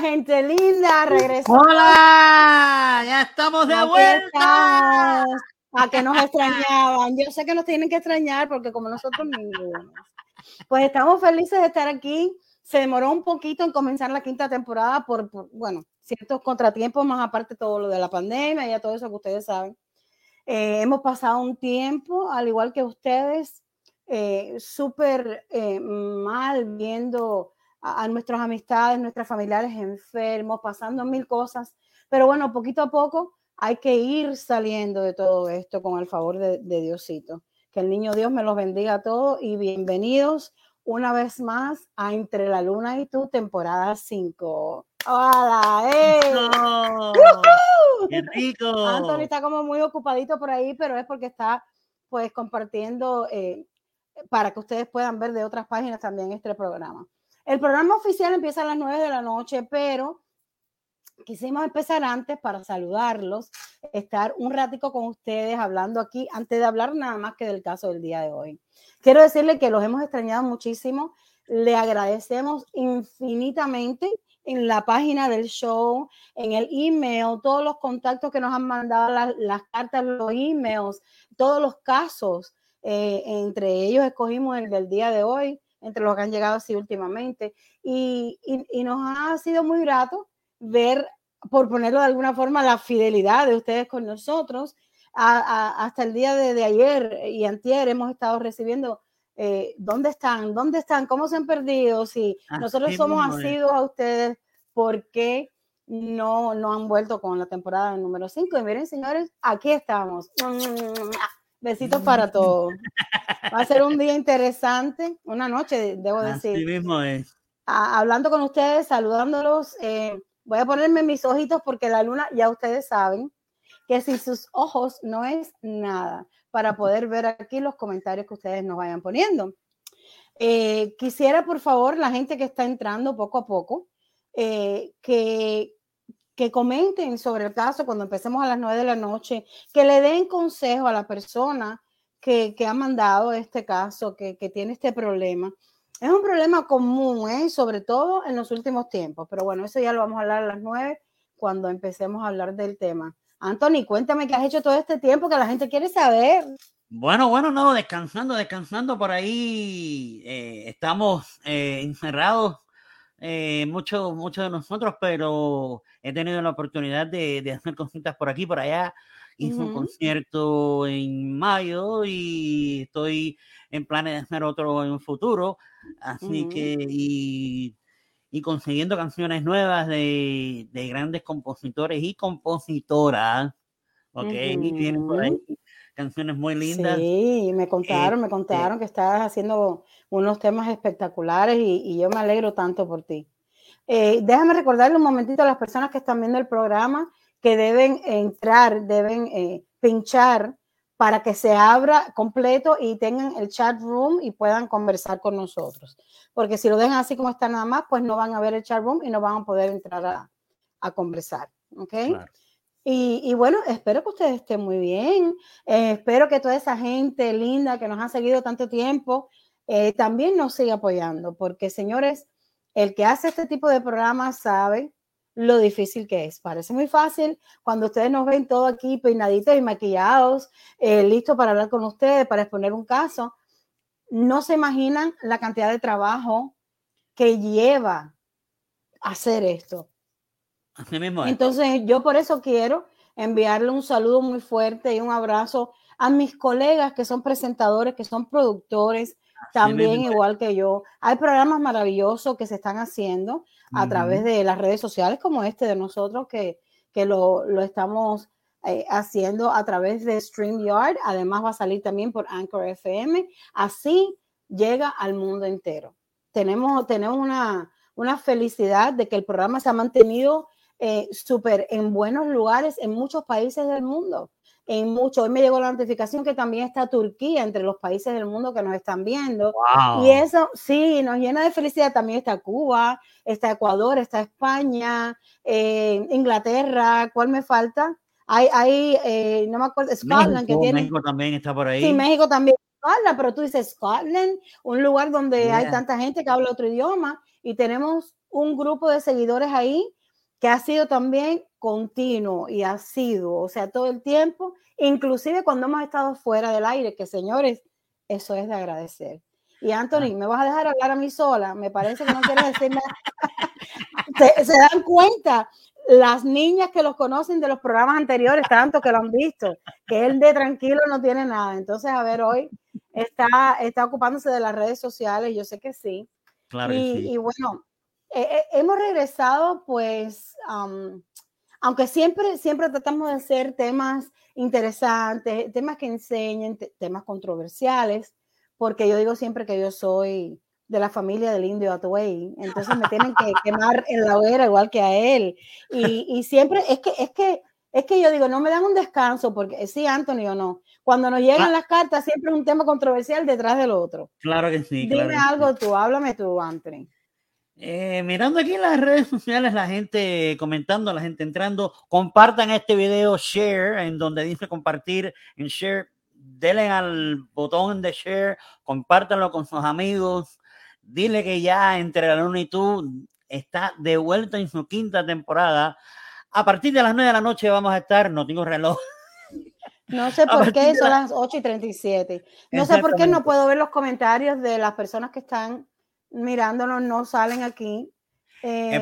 Gente linda, regresó. Hola, ya estamos de vuelta. A que nos extrañaban. Yo sé que nos tienen que extrañar porque como nosotros ninguno. Pues estamos felices de estar aquí. Se demoró un poquito en comenzar la quinta temporada por, bueno, ciertos contratiempos, más aparte todo lo de la pandemia y todo eso que ustedes saben. Eh, hemos pasado un tiempo, al igual que ustedes, eh, súper eh, mal viendo a, nuestras amistades, nuestros familiares enfermos, pasando mil cosas. Pero bueno, poquito a poco hay que ir saliendo de todo esto con el favor de, Diosito. Que el niño Dios me los bendiga a todos y bienvenidos una vez más a Entre la Luna y tú, temporada 5. ¡Hola! ¡Eh! ¡Qué rico! Anthony está como muy ocupadito por ahí, pero es porque está pues compartiendo eh, para que ustedes puedan ver de otras páginas también este programa. El programa oficial empieza a las 9 de la noche, pero quisimos empezar antes para saludarlos, estar un ratico con ustedes hablando aquí, antes de hablar nada más que del caso del día de hoy. Quiero decirle que los hemos extrañado muchísimo, le agradecemos infinitamente en la página del show, en el email, todos los contactos que nos han mandado, las, cartas, los emails, todos los casos. Eh, entre ellos escogimos el del día de hoy, entre los que han llegado así últimamente. Y, y, nos ha sido muy grato ver, por ponerlo de alguna forma, la fidelidad de ustedes con nosotros. hasta el día de, ayer y antier hemos estado recibiendo eh, dónde están, dónde están, cómo se han perdido, si nosotros somos asiduos a ustedes, ¿por qué no, no han vuelto con la temporada número 5? Y miren, señores, aquí estamos. Besitos para todos. Va a ser un día interesante, una noche, debo decir. Así mismo es. hablando con ustedes, saludándolos. Eh, voy a ponerme mis ojitos porque la luna, ya ustedes saben, que sin sus ojos no es nada para poder ver aquí los comentarios que ustedes nos vayan poniendo. Eh, quisiera, por favor, la gente que está entrando poco a poco, eh, que que comenten sobre el caso cuando empecemos a las nueve de la noche, que le den consejo a la persona que, ha mandado este caso, que, tiene este problema. Es un problema común, ¿eh? sobre todo en los últimos tiempos, pero bueno, eso ya lo vamos a hablar a las nueve cuando empecemos a hablar del tema. Anthony, cuéntame qué has hecho todo este tiempo que la gente quiere saber. Bueno, bueno, no, descansando, descansando por ahí. Eh, estamos eh, encerrados eh, muchos mucho de nosotros, pero he tenido la oportunidad de, de hacer cositas por aquí, por allá. Hice un concierto en mayo y estoy en planes de hacer otro en futuro. Así que, y, y, consiguiendo canciones nuevas de, de, grandes compositores y compositoras. Ok, vienen por ahí canciones muy lindas. Sí, me contaron, me este contaron que estás haciendo unos temas espectaculares y, yo me alegro tanto por ti. Eh, déjame recordarle un momentito a las personas que están viendo el programa que deben entrar, deben eh, pinchar para que se abra completo y tengan el chat room y puedan conversar con nosotros. Porque si lo dejan así como está nada más, pues no van a ver el chat room y no van a poder entrar a, a conversar. ¿Ok? Y, bueno, espero que ustedes estén muy bien. Eh, espero que toda esa gente linda que nos ha seguido tanto tiempo eh, también nos siga apoyando, porque señores, el que hace este tipo de programas sabe lo difícil que es. Parece muy fácil cuando ustedes nos ven todo aquí peinaditos y maquillados, eh, listos para hablar con ustedes, para exponer un caso. No se imaginan la cantidad de trabajo que lleva hacer esto. Entonces, yo por eso quiero enviarle un saludo muy fuerte y un abrazo a mis colegas que son presentadores, que son productores, también igual que yo. Hay programas maravillosos que se están haciendo a través de las redes sociales como este de nosotros, que, que lo, lo estamos eh, haciendo a través de StreamYard. Además va a salir también por Anchor FM. Así llega al mundo entero. Tenemos, tenemos una, una felicidad de que el programa se ha mantenido eh, súper en buenos lugares en muchos países del mundo. En muchos, hoy me llegó la notificación que también está Turquía entre los países del mundo que nos están viendo. Y eso sí, nos llena de felicidad. También está Cuba, está Ecuador, está España, eh, Inglaterra. ¿Cuál me falta? Hay, hay eh, no me acuerdo, Scotland que tiene. México también está por ahí. Sí, México también. pero tú dices Scotland, un lugar donde hay tanta gente que habla otro idioma y tenemos un grupo de seguidores ahí que ha sido también continuo y ha sido, o sea, todo el tiempo, inclusive cuando hemos estado fuera del aire, que señores, eso es de agradecer. Y Anthony, ¿me vas a dejar hablar a mí sola? Me parece que no quieres decir nada. se, se, dan cuenta las niñas que los conocen de los programas anteriores, tanto que lo han visto, que él de tranquilo no tiene nada. Entonces, a ver, hoy está, está ocupándose de las redes sociales, yo sé que sí. Claro y, sí. y bueno, eh, eh, hemos regresado, pues, um, aunque siempre, siempre tratamos de hacer temas interesantes, temas que enseñen, temas controversiales, porque yo digo siempre que yo soy de la familia del indio Atuey, entonces me tienen que quemar en la hoguera igual que a él. Y, y, siempre, es que, es que, es que yo digo, no me dan un descanso, porque sí, Anthony o no, cuando nos llegan ah. las cartas siempre es un tema controversial detrás del otro. Claro que sí. Dime claro algo sí. tú, háblame tú, Anthony. Eh, mirando aquí en las redes sociales, la gente comentando, la gente entrando, compartan este video, share, en donde dice compartir, en share, denle al botón de share, compártanlo con sus amigos, dile que ya entre la luna y tú está de vuelta en su quinta temporada. A partir de las 9 de la noche vamos a estar, no tengo reloj. No sé por qué, son las 8 y 37. No sé por qué no puedo ver los comentarios de las personas que están mirándonos, no salen aquí. Eh,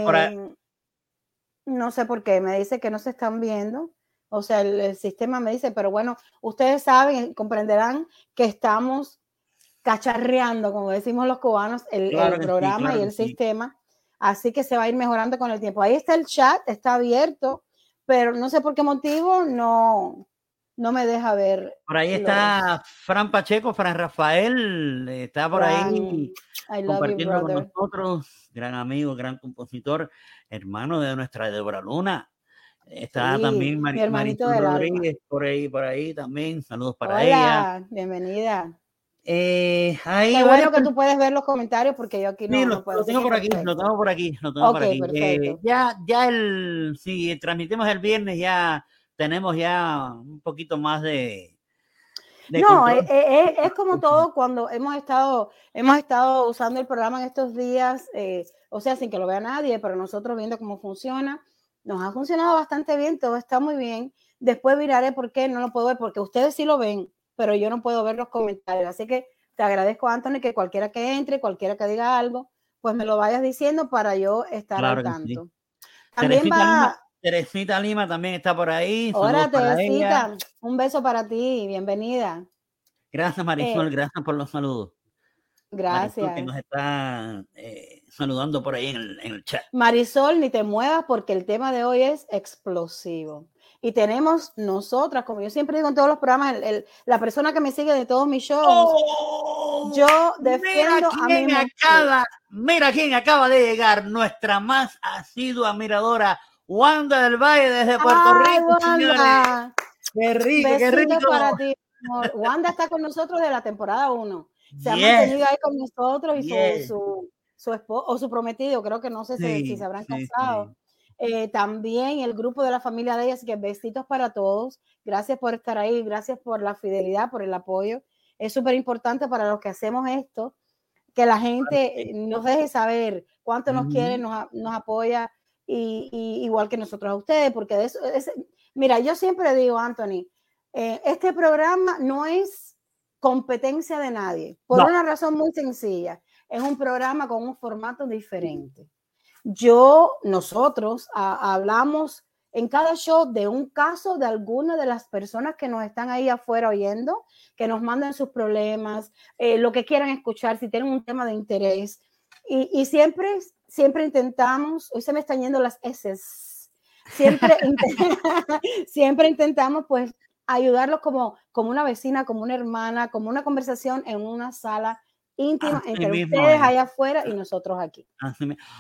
no sé por qué, me dice que no se están viendo. O sea, el, el sistema me dice, pero bueno, ustedes saben, comprenderán que estamos cacharreando, como decimos los cubanos, el, Claro el que sí, programa claro y el sí. sistema. Así que se va a ir mejorando con el tiempo. Ahí está el chat, está abierto, pero no sé por qué motivo no, no me deja ver. Por ahí los- está Fran Pacheco, Fran Rafael, está por Fran, ahí love you, compartiendo con nosotros, gran amigo, gran compositor, hermano de nuestra Débora Luna. Está Sí, también mi Mari, hermanito Marisol del alma. Rodríguez por ahí, por ahí también. Saludos para ella. Hola, bienvenida. Eh, ahí Qué bueno que tú puedes ver los comentarios porque yo aquí no, Sí, no lo, puedo. lo tengo por aquí, perfecto. lo tengo por aquí, lo tengo por Ok, aquí. Eh, ya, ya el, si transmitimos el viernes, ya tenemos ya un poquito más de, de No, eh, eh, es, es como todo cuando hemos estado, hemos estado usando el programa en estos días, eh, o sea, sin que lo vea nadie, pero nosotros viendo cómo funciona, nos ha funcionado bastante bien, todo está muy bien. Después miraré por qué no lo puedo ver, porque ustedes sí lo ven, pero yo no puedo ver los comentarios. Así que te agradezco, Anthony, que cualquiera que entre, cualquiera que diga algo, pues me lo vayas diciendo para yo estar Claro al que sí. tanto. También Teresita, va, Lima, Teresita Lima también está por ahí. Hola. Teresita, un beso para ti, bienvenida. Gracias, Marisol, Eh, gracias por los saludos. Marisol, Gracias. que nos está eh, saludando por ahí en el, en el chat. Marisol, ni te muevas porque el tema de hoy es explosivo. Y tenemos nosotras, como yo siempre digo en todos los programas, el- el- la persona que me sigue de todos mis shows, ¡Oh! yo Mira defiendo a mi quién mujer. acaba, mira quién acaba de llegar, nuestra más asidua admiradora, Wanda del Valle desde Puerto Ay, Rico. Wanda, Qué rico, qué besitos rico. para ti. amor. Wanda está con nosotros de la temporada 1. Se ha Yes, mantenido ahí con nosotros y yes. su, su, su esposo o su prometido, creo que no sé si, si Sí, se habrán sí, casado. sí. Eh, también el grupo de la familia de ella, así que besitos para todos. Gracias por estar ahí, gracias por la fidelidad, por el apoyo. Es súper importante para los que hacemos esto, que la gente sí. nos deje saber cuánto nos quiere, nos, nos apoya, y, y igual que nosotros a ustedes, porque eso, es- mira, yo siempre digo, Anthony, eh, este programa no es competencia de nadie, por No. una razón muy sencilla. Es un programa con un formato diferente. Yo, nosotros a- hablamos en cada show de un caso de alguna de las personas que nos están ahí afuera oyendo, que nos manden sus problemas, eh, lo que quieran escuchar, si tienen un tema de interés. Y, y siempre, siempre intentamos, hoy se me están yendo las S, siempre, siempre intentamos pues ayudarlos como, como una vecina, como una hermana, como una conversación en una sala íntima Así entre mismo ustedes es. allá afuera y nosotros aquí.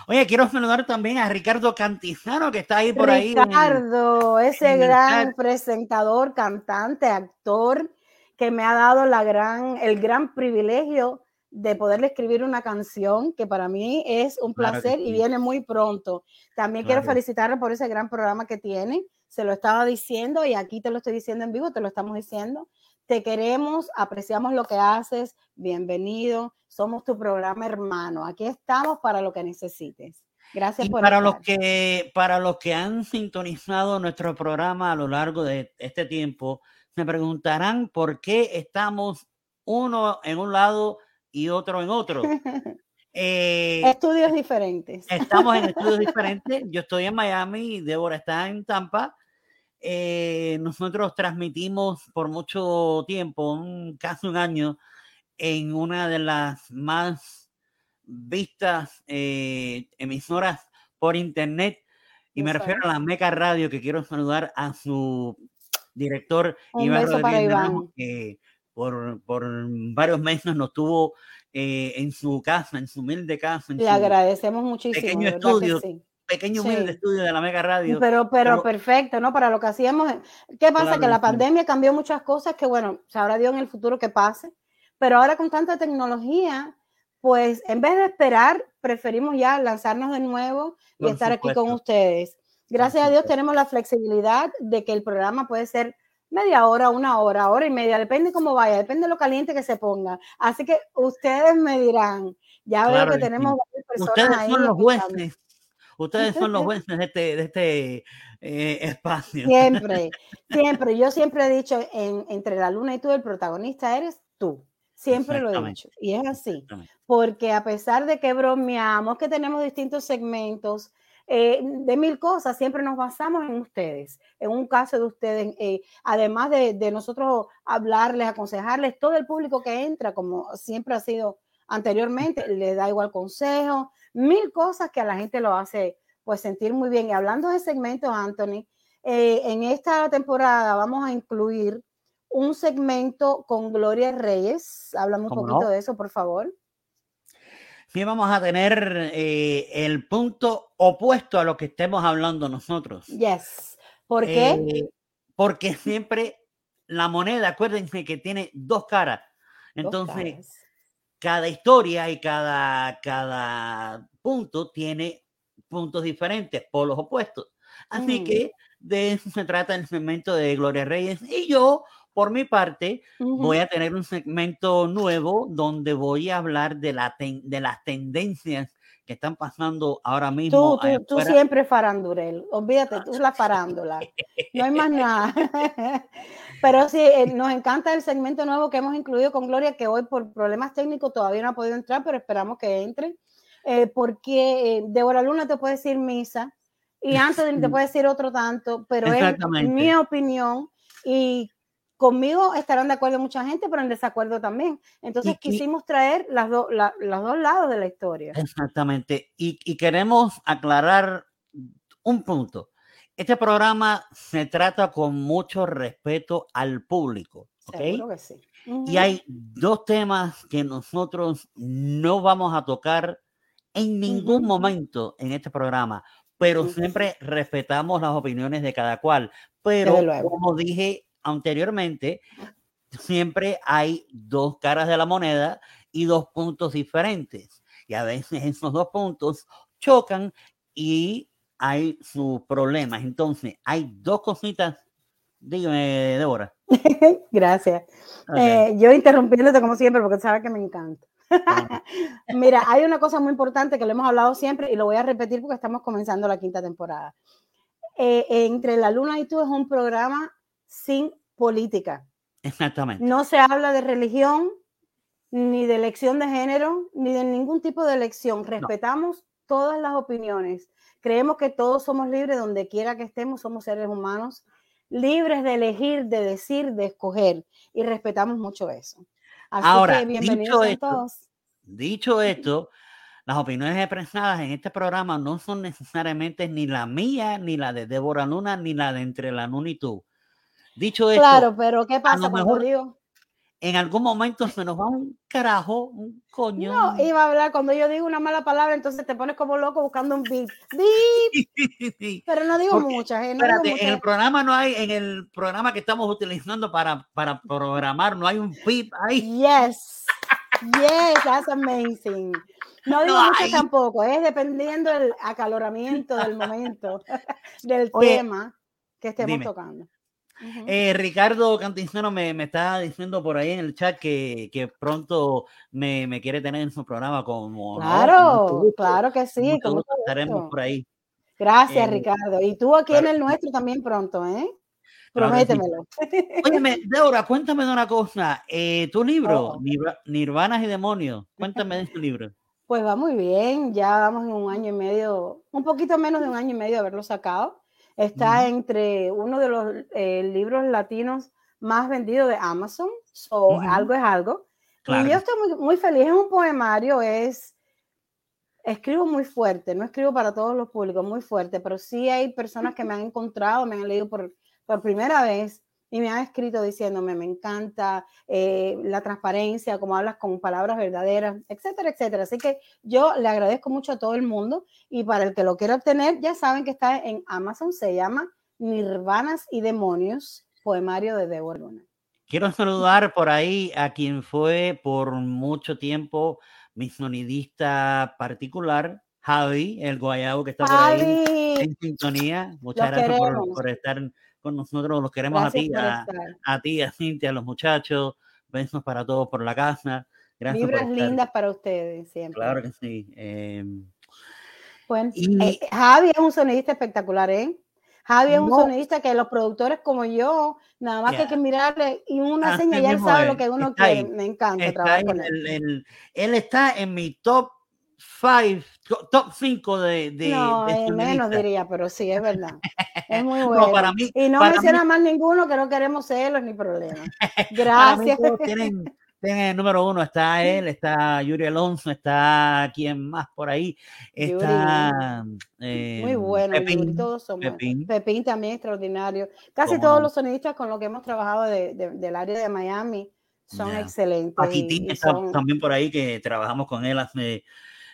Oye, quiero saludar también a Ricardo Cantizano, que está ahí por ahí. Ricardo, ese en gran presentador, cantante, actor, que me ha dado la gran, el gran privilegio de poderle escribir una canción que para mí es un Claro placer y viene muy pronto. También quiero Claro. felicitarlo por ese gran programa que tiene. Se lo estaba diciendo y aquí te lo estoy diciendo en vivo, te lo estamos diciendo. Te queremos, apreciamos lo que haces. Bienvenido. Somos tu programa hermano. Aquí estamos para lo que necesites. Gracias y por para los que para los que han sintonizado nuestro programa a lo largo de este tiempo, me preguntarán por qué estamos uno en un lado y otro en otro. Eh, estudios diferentes. Estamos en estudios diferentes. Yo estoy en Miami Débora está en Tampa. Eh, nosotros transmitimos por mucho tiempo, un, casi un año, en una de las más vistas eh, emisoras por internet. Y me refiero a la Meca Radio, que quiero saludar a su director Iván Rodríguez, que por, por, varios meses nos tuvo eh, en su casa, en su humilde casa. Le agradecemos muchísimo. Pequeño estudio, pequeño humilde estudio de la Mega Radio. Pero, pero, perfecto, ¿no? Para lo que hacíamos. ¿Qué pasa? que la pandemia cambió muchas cosas que, bueno, sabrá Dios en el futuro que pase. Pero ahora con tanta tecnología, pues en vez de esperar, preferimos ya lanzarnos de nuevo y estar aquí con ustedes. Gracias a Dios tenemos la flexibilidad de que el programa puede ser media hora, una hora, hora y media, depende cómo vaya, depende de lo caliente que se ponga. Así que ustedes me dirán, ya veo que tenemos personas ustedes Son los jueces. Ustedes son los jueces de este, de este eh, espacio. Siempre, siempre. Yo siempre he dicho, en, entre la luna y tú, el protagonista eres tú. Siempre lo he dicho. Y es así. Porque a pesar de que bromeamos, que tenemos distintos segmentos, eh, de mil cosas, siempre nos basamos en ustedes, en un caso de ustedes, eh, además de, de, nosotros hablarles, aconsejarles, todo el público que entra, como siempre ha sido anteriormente, le da igual consejo, mil cosas que a la gente lo hace pues sentir muy bien. Y hablando de segmentos, Anthony, eh, en esta temporada vamos a incluir un segmento con Gloria Reyes. Háblame un poquito de eso, por favor sí vamos a tener eh, el punto opuesto a lo que estemos hablando nosotros. Yes. ¿Por qué? Eh, porque siempre la moneda, acuérdense que tiene dos caras. Entonces, cada historia y cada, cada punto tiene puntos diferentes, polos opuestos. Así mm. que de eso se trata el segmento de Gloria Reyes. Y yo por mi parte, voy a tener un segmento nuevo donde voy a hablar de, la de las tendencias que están pasando ahora mismo. Tú, tú, siempre farandurel, olvídate, tú la farándula, no hay más nada. Pero sí, eh, nos encanta el segmento nuevo que hemos incluido con Gloria, que hoy por problemas técnicos todavía no ha podido entrar, pero esperamos que entre, eh, porque eh, Débora Luna te puede decir misa y Anthony te puede decir otro tanto, pero es mi opinión y conmigo estarán de acuerdo mucha gente, pero en desacuerdo también. Entonces quisimos traer las los dos lados de la historia. Exactamente. Y, queremos aclarar un punto. Este programa se trata con mucho respeto al público. ¿okay? que sí. Y hay dos temas que nosotros no vamos a tocar en ningún momento en este programa, pero siempre respetamos las opiniones de cada cual. Pero como dije anteriormente, siempre hay dos caras de la moneda y dos puntos diferentes. Y a veces esos dos puntos chocan y hay sus problemas. Entonces, hay dos cositas. Dígame, Débora. Gracias. Eh, yo interrumpiéndote como siempre porque sabes que me encanta. Mira, hay una cosa muy importante que lo hemos hablado siempre y lo voy a repetir porque estamos comenzando la quinta temporada. Eh, entre la luna y tú es un programa sin política. Exactamente. No se habla de religión, ni de elección de género, ni de ningún tipo de elección. Respetamos todas las opiniones. Creemos que todos somos libres donde quiera que estemos, somos seres humanos, libres de elegir, de decir, de escoger. Y respetamos mucho eso. Así Ahora, que bienvenidos dicho a todos. dicho esto, las opiniones expresadas en este programa no son necesariamente ni la mía, ni la de Débora Luna, ni la de Entre la Luna y tú. Dicho esto, claro, pero ¿qué pasa cuando digo? En algún momento se nos va un carajo, un coño. No, iba a hablar cuando yo digo una mala palabra, entonces te pones como loco buscando un beat. Pero no digo muchas. Eh, espérate, en el programa no hay, en el programa que estamos utilizando para, para programar, no hay un beat ahí. Yes. Yes, that's amazing. No digo mucho tampoco, es dependiendo del acaloramiento del momento, del tema que estemos tocando. Eh, Ricardo Cantinzano me, me, está diciendo por ahí en el chat que, que pronto me, me, quiere tener en su programa como... Claro, claro que sí. Como estaremos por ahí. Gracias, eh, Ricardo. Y tú aquí en el nuestro también pronto, ¿eh? Prométemelo. Óyeme, Deborah, cuéntame de una cosa. Eh, tu libro, oh. Nirvanas y Demonios, cuéntame de tu libro. Pues va muy bien, ya vamos en un año y medio, un poquito menos de un año y medio de haberlo sacado. Está entre uno de los eh, libros latinos más vendidos de Amazon, so, algo es algo. Y yo estoy muy, muy feliz, es un poemario, es escribo muy fuerte, no escribo para todos los públicos, muy fuerte, pero sí hay personas que me han encontrado, me han leído por, por primera vez y me han escrito diciéndome, me encanta eh, la transparencia, cómo hablas con palabras verdaderas, etcétera, etcétera. Así que yo le agradezco mucho a todo el mundo y para el que lo quiera obtener, ya saben que está en Amazon, se llama Nirvanas y Demonios, poemario de Deborah Luna. Quiero saludar por ahí a quien fue por mucho tiempo mi sonidista particular, Javi, el guayabo que está por ahí en sintonía. Muchas gracias por, estar con nosotros. Los queremos a ti, a, ti, a Cintia, a los muchachos. Besos para todos por la casa. Gracias Vibras lindas para ustedes siempre. Claro que sí. Eh, bueno, eh, Javi es un sonidista espectacular, ¿eh? Javi es un sonidista que los productores como yo, nada más que hay que mirarle y una señal ya él sabe lo que uno quiere. Me encanta trabajar con él. él está en mi top 5, top 5 de, de, No, menos diría, pero sí, es verdad. Es muy bueno. para mí, y no menciona más ninguno que no queremos celos ni problemas. Gracias. tienen, tienen el número uno, está él, está Yuri Alonso, está quien más por ahí. Está eh, muy bueno, Pepín, todos somos. Pepín. también extraordinario. Casi todos los sonidistas con los que hemos trabajado de, del área de Miami son excelentes. Paquitín está también por ahí que trabajamos con él hace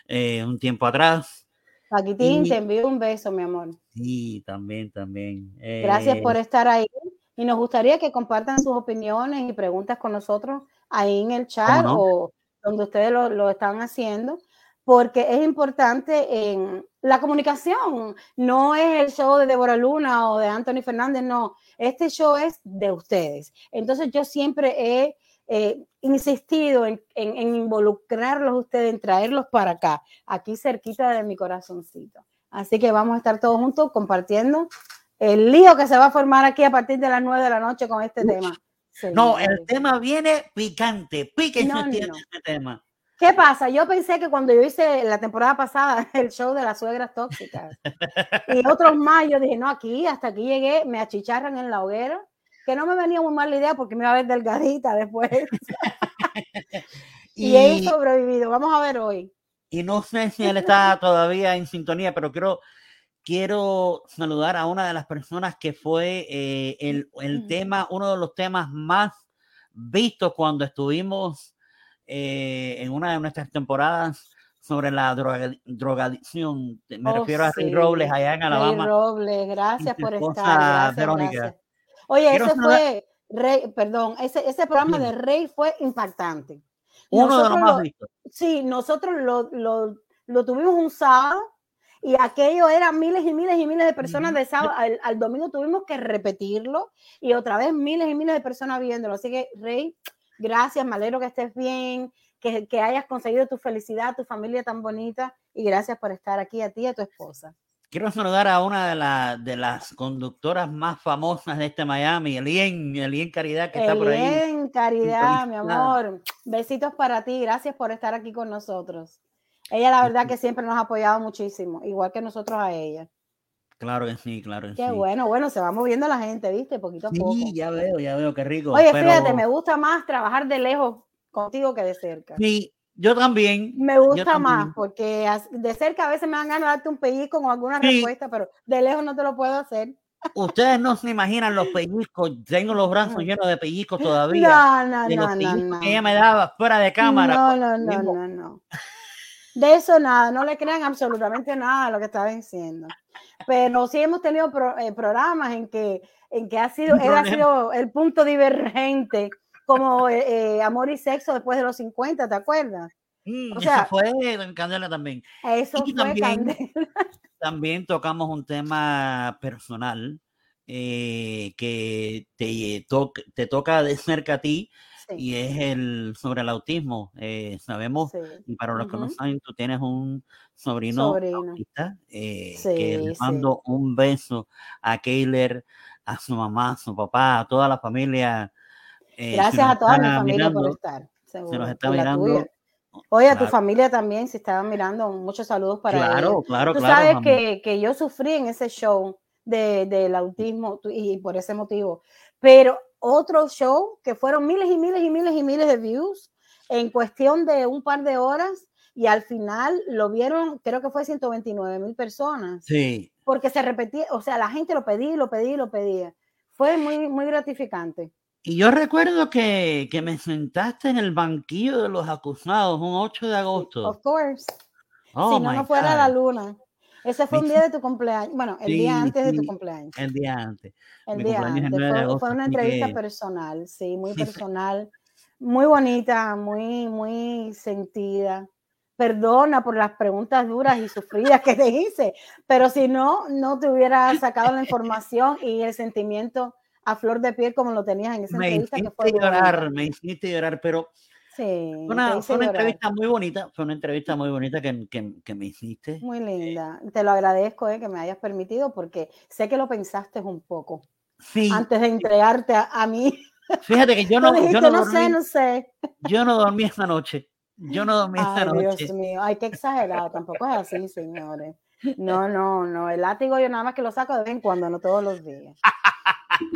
eh, un tiempo atrás. Paquitín, te envío un beso, mi amor. Sí, también, también. Gracias por eh, estar ahí. Y nos gustaría que compartan sus opiniones y preguntas con nosotros ahí en el chat o donde ustedes lo, lo, están haciendo, porque es importante en la comunicación. No es el show de Débora Luna o de Anthony Fernández, no. Este show es de ustedes. Entonces yo siempre he eh, insistido en, en, en, involucrarlos ustedes, en traerlos para acá, aquí cerquita de mi corazoncito. Así que vamos a estar todos juntos compartiendo el lío que se va a formar aquí a partir de las 9 de la noche con este tema. no, el tema viene picante, pique no, este tema. ¿Qué pasa? Yo pensé que cuando yo hice la temporada pasada el show de las suegras tóxicas y otros más, yo dije, no, aquí, hasta aquí llegué, me achicharran en la hoguera, que no me venía muy mal la idea porque me iba a ver delgadita después. y, y he sobrevivido. Vamos a ver hoy. Y no sé si él está todavía en sintonía, pero quiero quiero saludar a una de las personas que fue eh, el, el, tema, uno de los temas más vistos cuando estuvimos eh, en una de nuestras temporadas sobre la droga, drogadicción. Me oh, refiero a Rey Robles allá en Alabama. Rey Robles, gracias por estar. Verónica. Oye, ese fue, Rey, perdón, ese, ese programa de Rey fue impactante. Uno de los más vistos. Sí, nosotros lo, lo, lo tuvimos un sábado y aquello era miles y miles y miles de personas de sábado al, domingo tuvimos que repetirlo y otra vez miles y miles de personas viéndolo. Así que, Rey, gracias, me alegro que estés bien, que, que hayas conseguido tu felicidad, tu familia tan bonita y gracias por estar aquí a ti y a tu esposa. Quiero saludar a una de, de las conductoras más famosas de este Miami, Elien, Elien Caridad, que está por ahí. Elien Caridad, mi amor. Besitos para ti. Gracias por estar aquí con nosotros. Ella la verdad que siempre nos ha apoyado muchísimo, igual que nosotros a ella. Claro que sí, claro que qué bueno, bueno, se va moviendo la gente, ¿viste? Poquito a poco. Sí, ya veo, ya veo, qué rico. Oye, fíjate, me gusta más trabajar de lejos contigo que de cerca. Sí, yo también. Me gusta más, porque de cerca a veces me dan ganas de darte un pellizco con alguna respuesta, pero de lejos no te lo puedo hacer. Ustedes no se imaginan los pellizcos, tengo los brazos llenos de pellizcos todavía. No, no, no, no, no. Que ella me daba fuera de cámara. No, no, no, no, no. De eso nada, no le crean absolutamente nada a lo que está diciendo. Pero sí hemos tenido eh, programas en que, en que ha sido, él ha sido el punto divergente, como eh, Amor y Sexo después de los 50, ¿te acuerdas? Mm, o sea, eso fue en Candela también. Eso fue también, También tocamos un tema personal eh, que te, te toca de cerca a ti y es el sobre el autismo. Eh, sabemos, y para los que no saben, tú tienes un sobrino, autista, eh, que le mando un beso a Keiler, a su mamá, a su papá, a toda la familia. Gracias a toda mi familia por estar. Se nos está mirando. Oye, a tu familia también, si estaban mirando, muchos saludos para Claro, claro, Tú sabes que, que, yo sufrí en ese show de, del autismo y por ese motivo. Pero otro show que fueron miles y miles y miles y miles de views en cuestión de un par de horas y al final lo vieron, creo que fue 129 mil personas. Sí. Porque se repetía, o sea, la gente lo pedía, lo pedía, lo pedía. Fue muy, muy gratificante. Y yo recuerdo que, que, me sentaste en el banquillo de los acusados un 8 de agosto. Of course. Oh si no, no fuera la luna. Ese fue un día de tu cumpleaños. Bueno, el día antes de tu cumpleaños. El día antes. El día antes. Fue, una entrevista personal, sí, muy personal. Muy bonita, muy, muy sentida. Perdona por las preguntas duras y sufridas que te hice, pero si no, no te hubiera sacado la información y el sentimiento a flor de piel como lo tenías en esa entrevista. que fue llorar, me hiciste llorar, pero Sí, una, fue una entrevista muy bonita, fue una entrevista muy bonita que, que, que me hiciste. Muy linda, te lo agradezco eh, que me hayas permitido porque sé que lo pensaste un poco sí. antes de entregarte a, a mí. Fíjate que yo no, yo no, dormí, sé, no sé. Yo no dormí esta noche. Yo no dormí esta Ay, noche. Dios mío, hay que exagerado, tampoco es así, señores. No, no, no, el látigo yo nada más que lo saco de vez en cuando, no todos los días.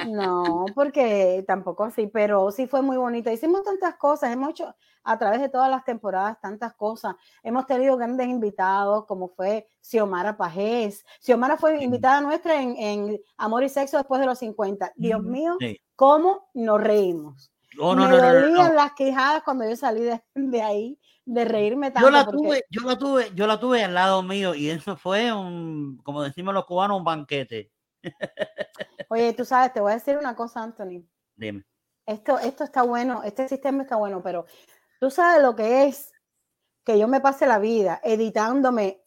No, porque tampoco así, pero sí fue muy bonito. Hicimos tantas cosas, hemos hecho a través de todas las temporadas tantas cosas. Hemos tenido grandes invitados, como fue Xiomara Pajés. Xiomara fue invitada nuestra en, Amor y Sexo después de los 50. Dios mío, cómo nos reímos. Oh, Me dolían las quejadas cuando yo salí de, ahí de reírme tanto. Yo la tuve, yo la tuve, yo la tuve al lado mío y eso fue un, como decimos los cubanos, un banquete. Oye, tú sabes, te voy a decir una cosa, Anthony. Dime. Esto, esto está bueno, este sistema está bueno, pero tú sabes lo que es que yo me pase la vida editándome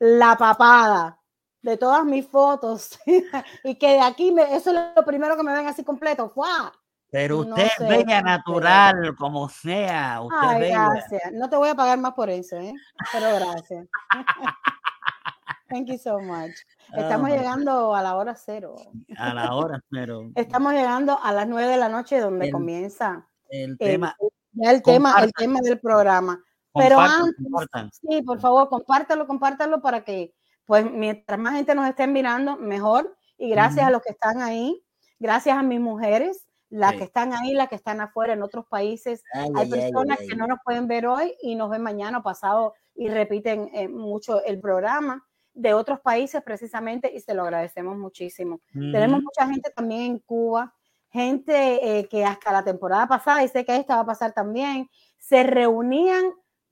la papada de todas mis fotos y que de aquí me, eso es lo primero que me ven así completo. ¡Fua! Pero usted es bella natural, como sea. Usted Ay, gracias. No te voy a pagar más por eso, ¿eh? Pero gracias. Thank you so much. Estamos ah, llegando a la hora cero. A la hora cero. Estamos llegando a las nueve de la noche donde comienza el tema. el, tema, el tema del programa. Pero antes, sí, por favor, compártalo, compártalo para que, pues, mientras más gente nos esté mirando, mejor. Y gracias a los que están ahí, gracias a mis mujeres, las que están ahí, las que están afuera en otros países. Hay personas que no nos pueden ver hoy y nos ven mañana o pasado y repiten eh, mucho el programa de otros países precisamente y se lo agradecemos muchísimo. Tenemos mucha gente también en Cuba, gente eh, que hasta la temporada pasada, y sé que esta va a pasar también, se reunían,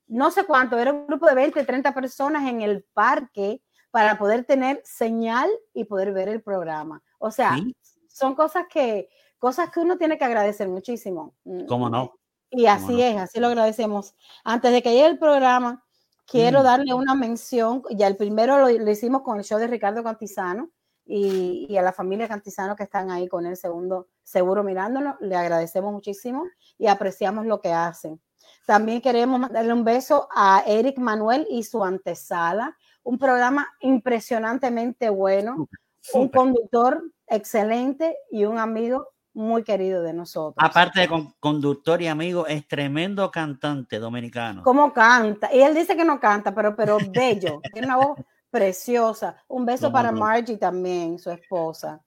no sé cuánto, era un grupo de 20, 30 personas en el parque para poder tener señal y poder ver el programa. O sea, son cosas que, cosas que uno tiene que agradecer muchísimo. ¿Cómo no? Y así es, así lo agradecemos. Antes de que llegue el programa, Quiero mm. darle una mención, ya el primero lo, hicimos con el show de Ricardo Cantizano y, a la familia Cantizano que están ahí con el segundo seguro mirándolo, le agradecemos muchísimo y apreciamos lo que hacen. También queremos darle un beso a Eric Manuel y su antesala, un programa impresionantemente bueno, un conductor excelente y un amigo muy querido de nosotros. Aparte de conductor y amigo, es tremendo cantante dominicano. ¿Cómo canta? Y él dice que no canta, pero, pero bello. Tiene una voz preciosa. Un beso para Margie también, su esposa.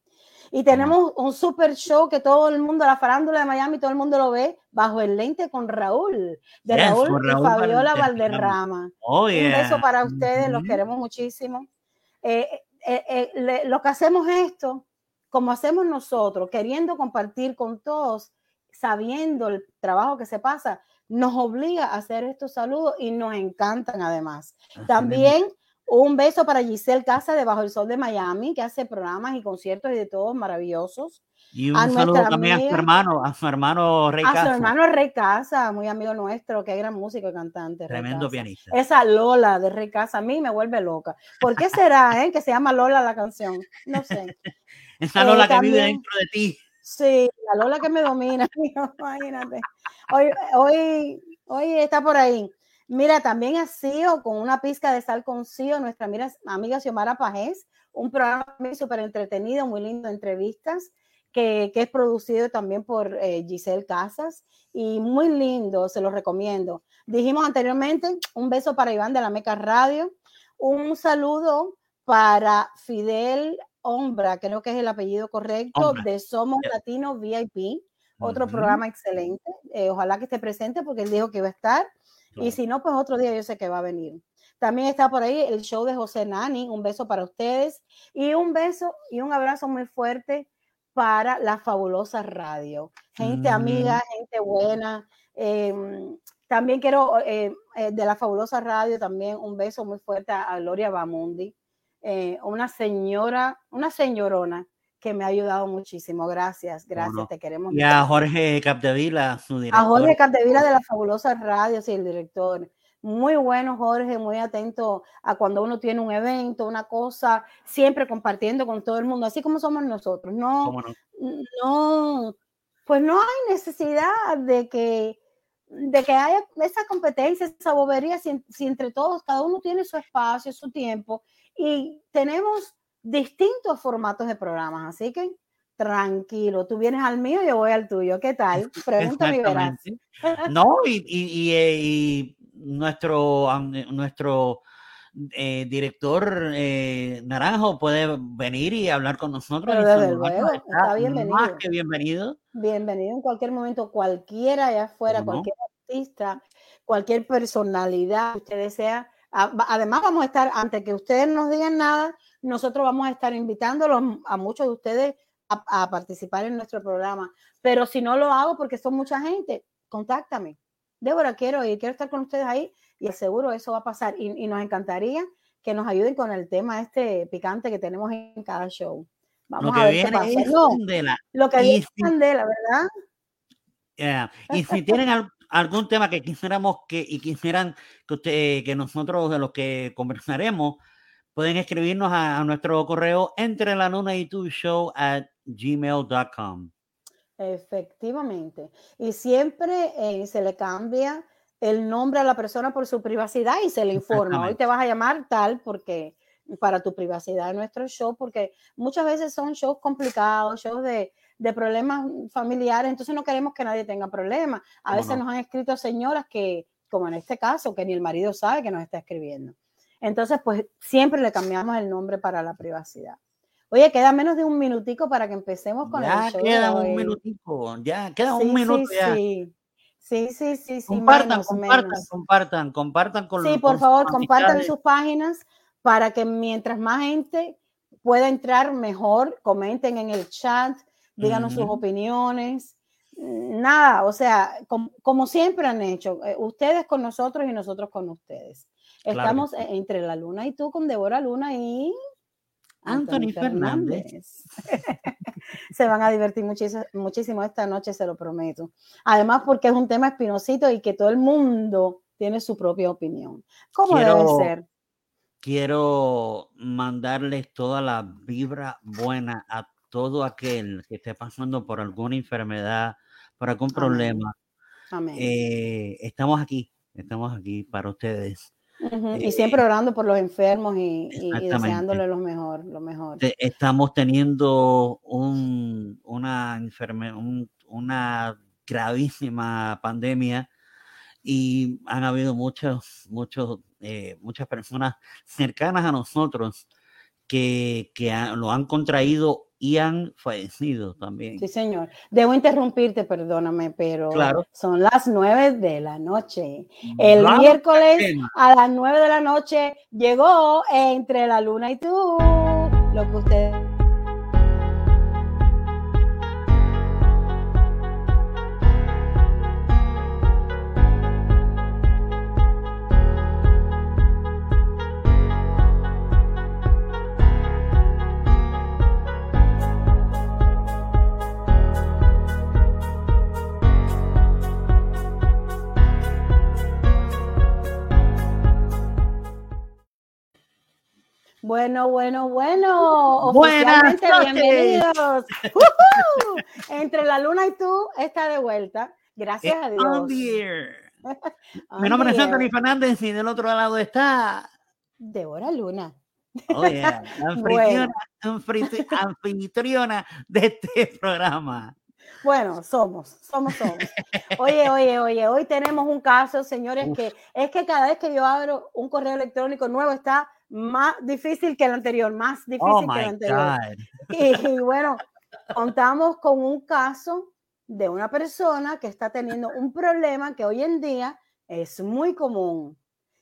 Y tenemos un super show que todo el mundo, la farándula de Miami, todo el mundo lo ve bajo el lente con Raúl, de Raúl, y Fabiola Valderrama. Oh, un beso para ustedes, los queremos muchísimo. Eh, eh, eh, lo que hacemos esto como hacemos nosotros, queriendo compartir con todos, sabiendo el trabajo que se pasa, nos obliga a hacer estos saludos y nos encantan además. También un beso para Giselle Casa de Bajo el Sol de Miami, que hace programas y conciertos y de todos maravillosos. Y un saludo también a su hermano, a su hermano Rey Casa. A su hermano Rey Casa, muy amigo nuestro, que es gran músico y cantante. Tremendo pianista. Esa Lola de Rey Casa a mí me vuelve loca. ¿Por qué será eh, que se llama Lola la canción? No sé. Esa Lola que vive dentro de ti. Sí, la Lola que me domina, imagínate. Hoy, hoy, hoy está por ahí. Mira, también ha sido con una pizca de sal con CIO, nuestra amiga, amiga Xiomara Pajés, un programa súper entretenido, muy lindo, entrevistas, que, que, es producido también por eh, Giselle Casas y muy lindo, se lo recomiendo. Dijimos anteriormente, un beso para Iván de la Meca Radio, un saludo para Fidel Ombra, creo que es el apellido correcto, de Somos Latino VIP, otro programa excelente. Eh, ojalá que esté presente porque él dijo que iba a estar. Y si no, pues otro día yo sé que va a venir. También está por ahí el show de José Nani. Un beso para ustedes. Y un beso y un abrazo muy fuerte para la fabulosa radio. Gente amiga, mm. gente buena. Em, también quiero eh, eh, de la fabulosa radio también un beso muy fuerte a Gloria Bamundi, eh, una señora, una señorona que me ha ayudado muchísimo. Gracias, gracias, te queremos. Y a Jorge Capdevila, su director. A Jorge Capdevila de la fabulosa radio, sí, el director. Muy bueno, Jorge, muy atento a cuando uno tiene un evento, una cosa, siempre compartiendo con todo el mundo, así como somos nosotros. No, no, no pues no hay necesidad de que de que haya esa competencia, esa bobería, si, si, entre todos, cada uno tiene su espacio, su tiempo, y tenemos distintos formatos de programas, así que tranquilo, tú vienes al mío, yo voy al tuyo, ¿qué tal? Pregúntame y verás. No, y, y, y, nuestro, nuestro eh, director eh, Naranjo puede venir y hablar con nosotros. está, bienvenido. Más que bienvenido. Bienvenido en cualquier momento, cualquiera allá afuera, cualquier artista, cualquier personalidad que usted desea. Además, vamos a estar, antes que ustedes nos digan nada, nosotros vamos a estar invitándolos a muchos de ustedes a, participar en nuestro programa. Pero si no lo hago porque son mucha gente, contáctame. Débora, quiero ir, quiero estar con ustedes ahí y seguro eso va a pasar. Y, nos encantaría que nos ayuden con el tema este picante que tenemos en cada show. Vamos a ver qué pasa. lo que viene es candela, ¿verdad? Y si tienen algún tema que quisiéramos que y quisieran que usted, que nosotros de los que conversaremos, pueden escribirnos a, nuestro correo entre la luna y tu show at gmail.com. Efectivamente. Y siempre eh, se le cambia el nombre a la persona por su privacidad y se le informa. Hoy te vas a llamar tal porque para tu privacidad en nuestro show, porque muchas veces son shows complicados, shows de, de problemas familiares, entonces no queremos que nadie tenga problemas. A veces nos han escrito señoras que, como en este caso, que ni el marido sabe que nos está escribiendo. Entonces, pues siempre le cambiamos el nombre para la privacidad. Oye, queda menos de un minutico para que empecemos con el show. Ya queda un minutico, ya queda un minuto sí, Sí. Sí, sí, sí, Compartan, compartan, compartan, compartan con Sí, por favor, compartan sus páginas para que mientras más gente pueda entrar mejor, comenten en el chat, díganos sus opiniones. Nada, o sea, como siempre han hecho, eh, ustedes con nosotros y nosotros con ustedes. Estamos e, entre la luna y tú con Débora Luna y Anthony, Fernández. se van a divertir muchísimo, muchísimo esta noche, se lo prometo. Además, porque es un tema espinosito y que todo el mundo tiene su propia opinión. ¿Cómo debe ser? Quiero mandarles toda la vibra buena a todo aquel que esté pasando por alguna enfermedad, por algún problema. Amén. Eh, estamos aquí, estamos aquí para ustedes y siempre orando por los enfermos y, deseándole lo mejor, lo mejor. Estamos teniendo un, una, una gravísima pandemia y han habido muchos, muchos, eh, muchas personas cercanas a nosotros que, que lo han contraído y han fallecido también. Sí, señor. Debo interrumpirte, perdóname, pero son las nueve de la noche. El miércoles a las nueve de la noche llegó entre la luna y tú, lo que ustedes Bueno, bueno, bueno. Oficialmente bienvenidos. Entre la luna y tú está de vuelta. Gracias a Dios. Mi nombre es Anthony Fernández y del otro lado está Débora Luna. Oh, yeah. anfitriona, anfitriona de este programa. Bueno, somos, somos, somos. Oye, oye, oye, hoy tenemos un caso, señores, que es que cada vez que yo abro un correo electrónico nuevo está más difícil que el anterior, más oh difícil que el anterior. Y, bueno, contamos con un caso de una persona que está teniendo un problema que hoy en día es muy común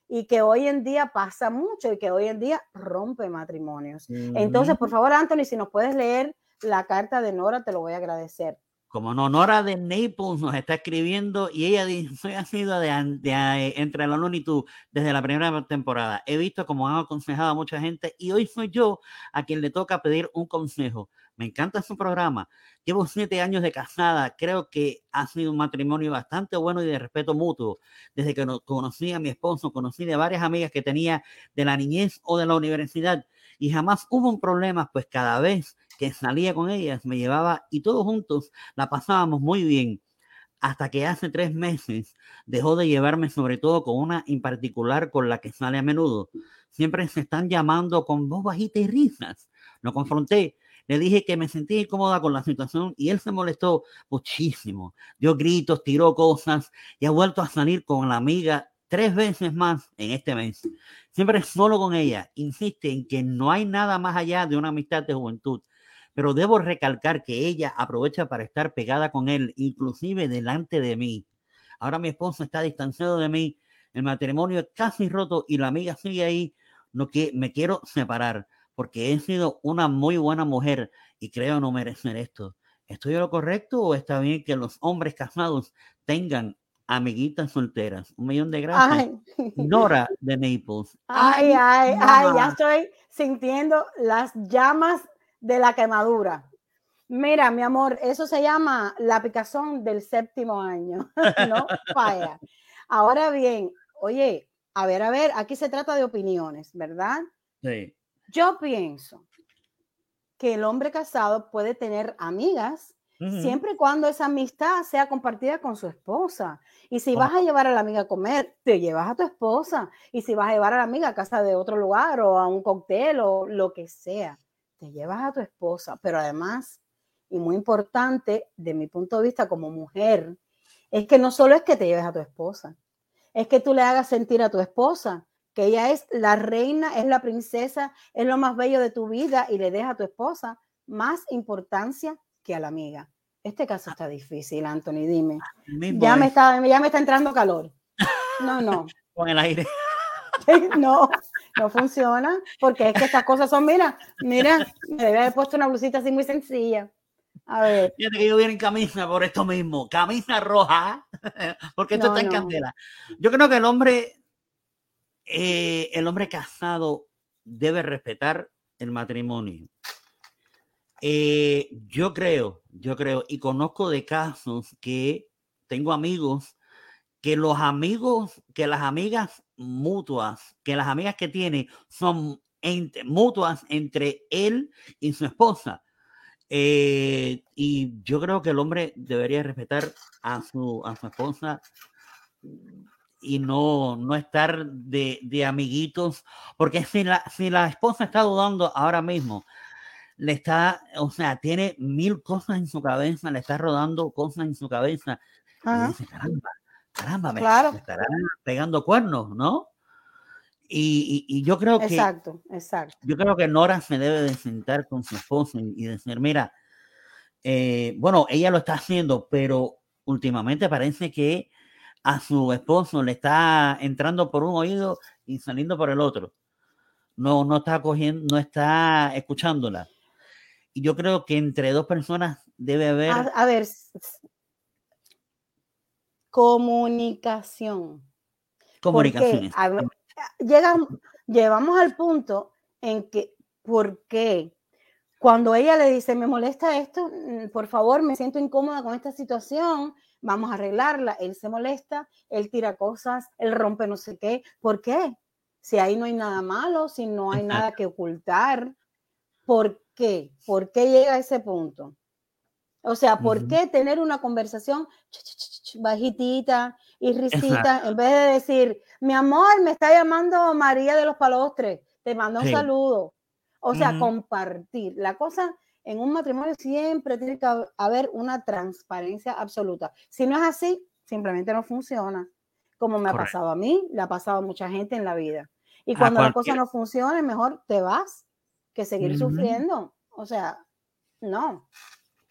y que hoy en día pasa mucho y que hoy en día rompe matrimonios. Entonces, por favor, Anthony, si nos puedes leer la carta de Nora, te lo voy a agradecer como no, Nora de Naples nos está escribiendo y ella dice, ha sido de, de, entre la Looney desde la primera temporada. He visto como han aconsejado a mucha gente y hoy soy yo a quien le toca pedir un consejo. Me encanta su programa. Llevo siete años de casada. Creo que ha sido un matrimonio bastante bueno y de respeto mutuo. Desde que conocí a mi esposo, conocí de varias amigas que tenía de la niñez o de la universidad y jamás hubo un problema, pues cada vez que salía con ellas, me llevaba y todos juntos la pasábamos muy bien. Hasta que hace tres meses dejó de llevarme, sobre todo con una en particular con la que sale a menudo. Siempre se están llamando con voz bajita y risas. Lo confronté, le dije que me sentía incómoda con la situación y él se molestó muchísimo. Dio gritos, tiró cosas y ha vuelto a salir con la amiga tres veces más en este mes. Siempre solo con ella. Insiste en que no hay nada más allá de una amistad de juventud pero debo recalcar que ella aprovecha para estar pegada con él, inclusive delante de mí. Ahora mi esposo está distanciado de mí, el matrimonio es casi roto y la amiga sigue ahí, no que me quiero separar porque he sido una muy buena mujer y creo no merecer esto. ¿Estoy lo correcto o está bien que los hombres casados tengan amiguitas solteras? Un millón de gracias. Nora de Naples. Ay, ay, ay, ya estoy sintiendo las llamas de la quemadura. Mira, mi amor, eso se llama la picazón del séptimo año, no falla. Ahora bien, oye, a ver, a ver, aquí se trata de opiniones, ¿verdad? Sí. Yo pienso que el hombre casado puede tener amigas siempre y cuando esa amistad sea compartida con su esposa. Y si vas a llevar a la amiga a comer, te llevas a tu esposa. Y si vas a llevar a la amiga a casa de otro lugar o a un cóctel o lo que sea te llevas a tu esposa, pero además, y muy importante de mi punto de vista como mujer, es que no solo es que te lleves a tu esposa, es que tú le hagas sentir a tu esposa que ella es la reina, es la princesa, es lo más bello de tu vida y le deja a tu esposa más importancia que a la amiga. Este caso está difícil, Anthony, dime. Ya me, está, ya me está entrando calor. No, no. Con el aire. no, no funciona, porque es que estas cosas son, mira, mira, me debe haber puesto una blusita así muy sencilla. A ver. Fíjate que yo viene en camisa por esto mismo, camisa roja, porque esto está en candela. Yo creo que el hombre, eh, el hombre casado debe respetar el matrimonio. Eh, yo creo, yo creo, y conozco de casos que tengo amigos que los amigos, que las amigas mutuas, que las amigas que tiene son mutuas entre él y su esposa. Eh, y yo creo que el hombre debería respetar a su, a su esposa y no, no estar de, de, amiguitos, porque si la, si la esposa está dudando ahora mismo, le está, o sea, tiene mil cosas en su cabeza, le está rodando cosas en su cabeza. Y dice, caramba, caramba, me, estarán pegando cuernos, ¿no? Y, yo creo que. Exacto, exacto. Yo creo que Nora se debe de sentar con su esposo y, decir: Mira, eh, bueno, ella lo está haciendo, pero últimamente parece que a su esposo le está entrando por un oído y saliendo por el otro. No, no está cogiendo, no está escuchándola. Yo creo que entre dos personas debe haber. a ver, comunicación. Comunicación. llegamos al punto en que, ¿por qué? Cuando ella le dice, me molesta esto, mm, por favor, me siento incómoda con esta situación, vamos a arreglarla. Él se molesta, él tira cosas, él rompe no sé qué. ¿Por qué? si ahí no hay nada malo, si no hay nada que ocultar, ¿por qué? ¿Por qué llega a ese punto? O sea, ¿por qué tener una conversación bajitita y risita en vez de decir, mi amor, me está llamando María de los Palostres, te mando un saludo? O sea, compartir. La cosa en un matrimonio siempre tiene que haber una transparencia absoluta. Si no es así, simplemente no funciona. Como me ha pasado a mí, le ha pasado a mucha gente en la vida. Y cuando la cosa no funciona, mejor te vas que seguir sufriendo. O sea, no.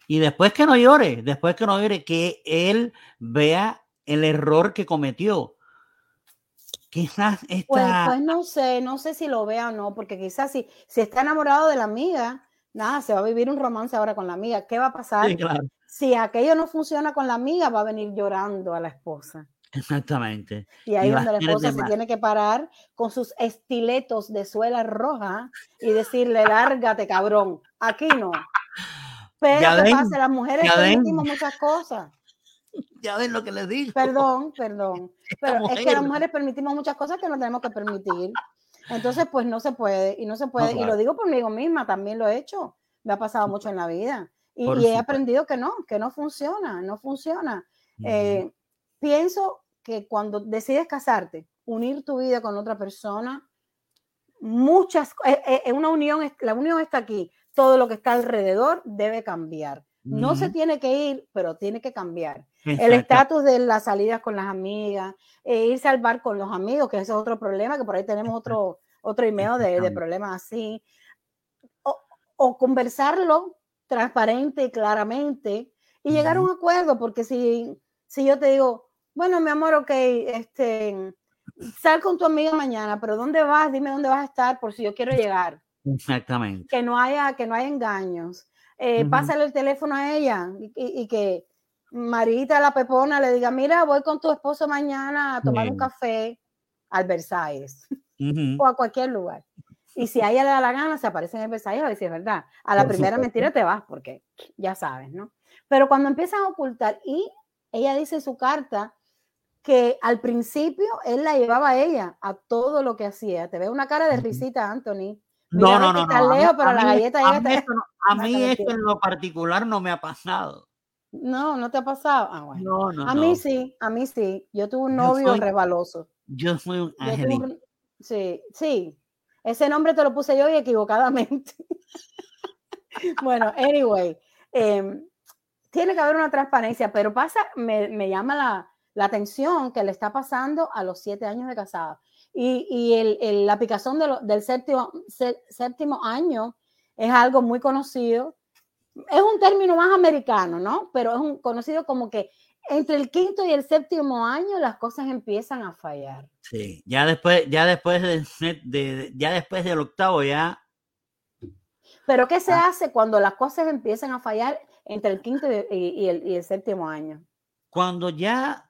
Y después que no llore, después que no llore, que él vea el error que cometió. Quizás está... Pues, pues, no sé, no sé si lo vea o no, porque quizás si, si está enamorado de la amiga, nada, se va a vivir un romance ahora con la amiga. ¿Qué va a pasar? Si aquello no funciona con la amiga, va a venir llorando a la esposa. Exactamente. Y ahí donde la esposa se tiene que parar con sus estiletos de suela roja y decirle, lárgate, cabrón. Aquí no. Pero ¿qué pasa? Las mujeres permitimos muchas cosas. Ya ven lo que les digo. Perdón, perdón. Pero es que las mujeres permitimos muchas cosas que no tenemos que permitir. Entonces, pues no se puede, y no se puede. Y lo digo por mí misma, también lo he hecho. Me ha pasado mucho en la vida. Y, he aprendido que no, que no funciona, no funciona. Eh, pienso que cuando decides casarte, unir tu vida con otra persona, muchas, eh, eh, una unión, la unión está aquí, todo lo que está alrededor debe cambiar. No se tiene que ir, pero tiene que cambiar. El estatus de las salidas con las amigas, e irse al bar con los amigos, que ese es otro problema, que por ahí tenemos otro, otro email de, de problemas así. O, o, conversarlo transparente y claramente y llegar a un acuerdo, porque si, si yo te digo, bueno, mi amor, ok, este, sal con tu amiga mañana, pero ¿dónde vas? Dime dónde vas a estar por si yo quiero llegar. Exactamente. Que no haya, que no haya engaños. Eh, Pásale el teléfono a ella y, que Marita la Pepona le diga, mira, voy con tu esposo mañana a tomar un café al Versailles o a cualquier lugar. Y si a ella le da la gana, se aparece en el Versailles a es verdad. A la primera mentira te vas porque ya sabes, ¿no? Pero cuando empiezan a ocultar y ella dice en su carta que al principio él la llevaba a ella a todo lo que hacía. Te veo una cara de risita, Anthony. No, no, no, no. Lejos, pero a, la galleta a, mí, esto, a mí esto en lo particular no me ha pasado. No, no te ha pasado. Ah, bueno. No, no, a mí sí, a mí sí. Yo tuve un novio rebaloso. Yo soy un ángel. Sí, sí. Ese nombre te lo puse yo y equivocadamente. bueno, anyway, em, tiene que haber una transparencia, pero pasa, me, me llama la, la, atención que le está pasando a los siete años de casada y, el, la aplicación del séptimo, séptimo año es algo muy conocido. Es un término más americano, ¿no? Pero es un, conocido como que entre el quinto y el séptimo año las cosas empiezan a fallar. Sí, ya después, ya después de, ya después del octavo ya. Pero ¿qué se ah. hace cuando las cosas empiezan a fallar entre el quinto y, el, y el, séptimo año? Cuando ya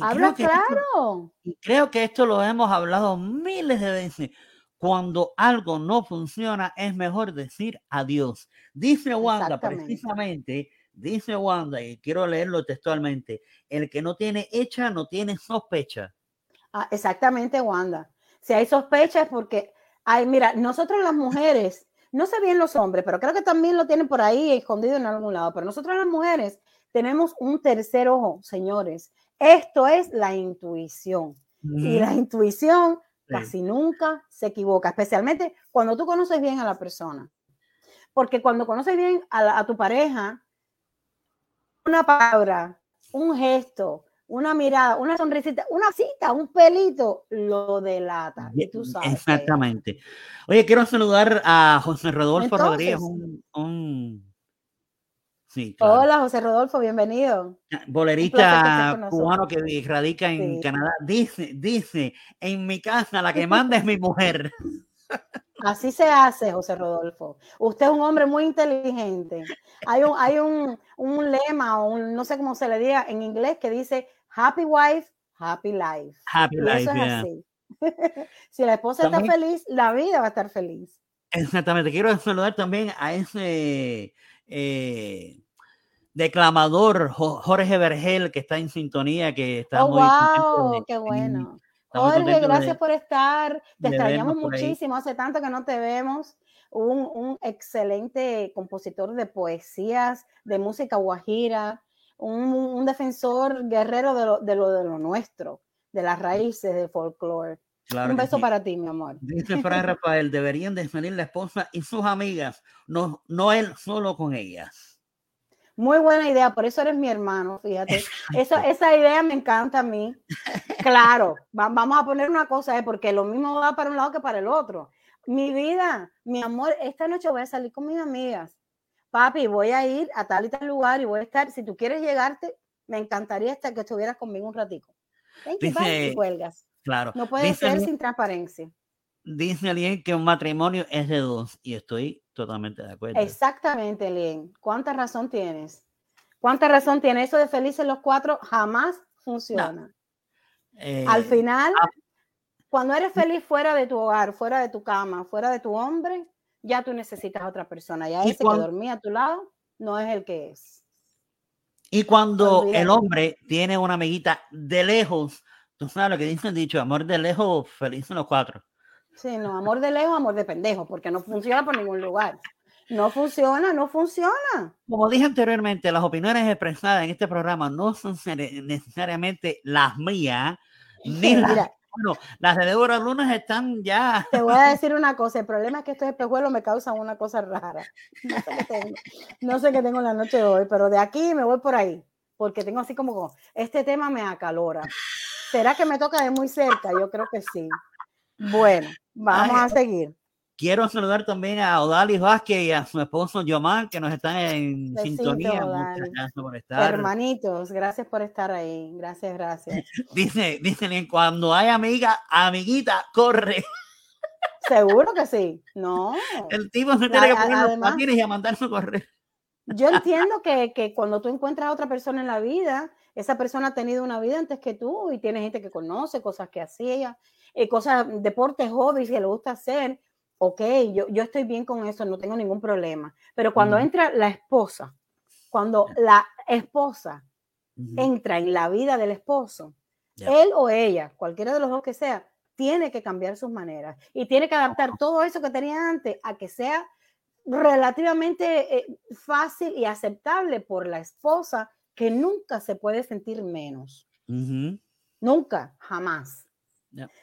Habla claro. y creo que esto lo hemos hablado miles de veces. Cuando algo no funciona, es mejor decir adiós. Dice Wanda, precisamente, dice Wanda, y quiero leerlo textualmente: el que no tiene hecha no tiene sospecha. Ah, exactamente, Wanda. Si hay sospecha es porque, ay, mira, nosotros las mujeres, no sé bien los hombres, pero creo que también lo tienen por ahí escondido en algún lado, pero nosotros las mujeres tenemos un tercer ojo, señores, esto es la intuición. Y la intuición casi nunca se equivoca, especialmente cuando tú conoces bien a la persona. Porque cuando conoces bien a, tu pareja, una palabra, un gesto, una mirada, una sonrisita, una cita, un pelito, lo delata. Y tú sabes Exactamente. Oye, quiero saludar a José Rodolfo Rodríguez, un Hola, José Rodolfo, bienvenido. Bolerista cubano que radica en Canadá. Dice, dice, en mi casa la que manda es mi mujer. Así se hace, José Rodolfo. Usted es un hombre muy inteligente. Hay un, hay un, un lema, o un, no sé cómo se le diga en inglés, que dice Happy Wife, Happy Life. Happy Life, eso es así. si la esposa está feliz, la vida va a estar feliz. Exactamente. Quiero saludar también a ese eh, declamador Jorge Vergel, que está en sintonía, que está oh, muy wow, qué bueno. Jorge, gracias por estar. Te extrañamos muchísimo. Hace tanto que no te vemos. Un, un, excelente compositor de poesías, de música guajira, un, un defensor guerrero de lo, de lo, de lo nuestro, de las raíces del folclore. un beso para ti, mi amor. Dice Fran Rafael, deberían despedir la esposa y sus amigas, no, no él solo con ellas. Muy buena idea, por eso eres mi hermano, fíjate. Eso, esa idea me encanta a mí. Claro, vamos a poner una cosa, ¿eh? porque lo mismo va para un lado que para el otro. Mi vida, mi amor, esta noche voy a salir con mis amigas. Papi, voy a ir a tal y tal lugar y voy a estar, si tú quieres llegarte, me encantaría estar que estuvieras conmigo un ratico. Dice, cuelgas. Claro. No puede ser sin transparencia. Dice alguien que un matrimonio es de dos y estoy Totalmente de acuerdo. Exactamente, Lien. ¿Cuánta razón tienes? ¿Cuánta razón tiene? Eso de felices los cuatro jamás funciona. Al eh, final, ah, cuando eres feliz fuera de tu hogar, fuera de tu cama, fuera de tu hombre, ya tú necesitas a otra persona. Ya ese que dormía a tu lado no es el que es. Y cuando el hombre tiene una amiguita de lejos, tú sabes lo que dicen dicho, amor de lejos, felices los cuatro. Sí, no, amor de lejos, amor de pendejo, porque no funciona por ningún lugar. No funciona, no funciona. Como dije anteriormente, las opiniones expresadas en este programa no son necesariamente las mías, ni las, bueno, las de Débora Lunas están ya. Te voy a decir una cosa, el problema es que estos espejuelos me causan una cosa rara. No sé qué tengo, no sé qué tengo en la noche de hoy, pero de aquí me voy por ahí, porque tengo así como, este tema me acalora. ¿Será que me toca de muy cerca? Yo creo que sí. Bueno, vamos a seguir. Quiero saludar también a Odalis Vázquez y a su esposo Yomán, que nos están en sintonía. Muchas gracias por estar. Hermanitos, gracias por estar ahí. Gracias, gracias. dice, dicen, cuando hay amiga, amiguita, corre. Seguro que sí. No. El tipo se tiene que poner los patines y a mandarse a correr. Yo entiendo que, que cuando tú encuentras a otra persona en la vida, esa persona ha tenido una vida antes que tú y tiene gente que conoce, cosas que hacía, eh, cosas, deportes, hobbies que le gusta hacer. Ok, yo, yo estoy bien con eso, no tengo ningún problema. Pero cuando entra la esposa, cuando la esposa entra en la vida del esposo, él o ella, cualquiera de los dos que sea, tiene que cambiar sus maneras y tiene que adaptar todo eso que tenía antes a que sea relativamente eh, fácil y aceptable por la esposa que nunca se puede sentir menos. Nunca, jamás.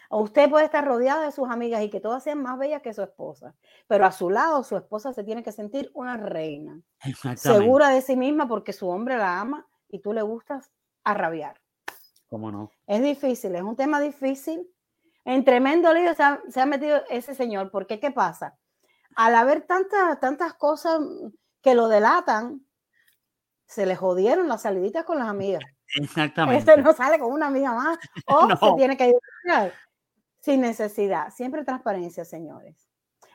Usted puede estar rodeada de sus amigas y que todas sean más bellas que su esposa, pero a su lado su esposa se tiene que sentir una reina, segura de sí misma porque su hombre la ama y tú le gustas a rabiar. ¿Cómo no? Es difícil, es un tema difícil. En tremendo lío se ha, se ha metido ese señor, porque ¿qué pasa? Al haber tantas, tantas cosas que lo delatan, se le jodieron las saliditas con las amigas. Exactamente. Este no sale con una amiga más o se tiene que ir sin necesidad. Siempre transparencia, señores.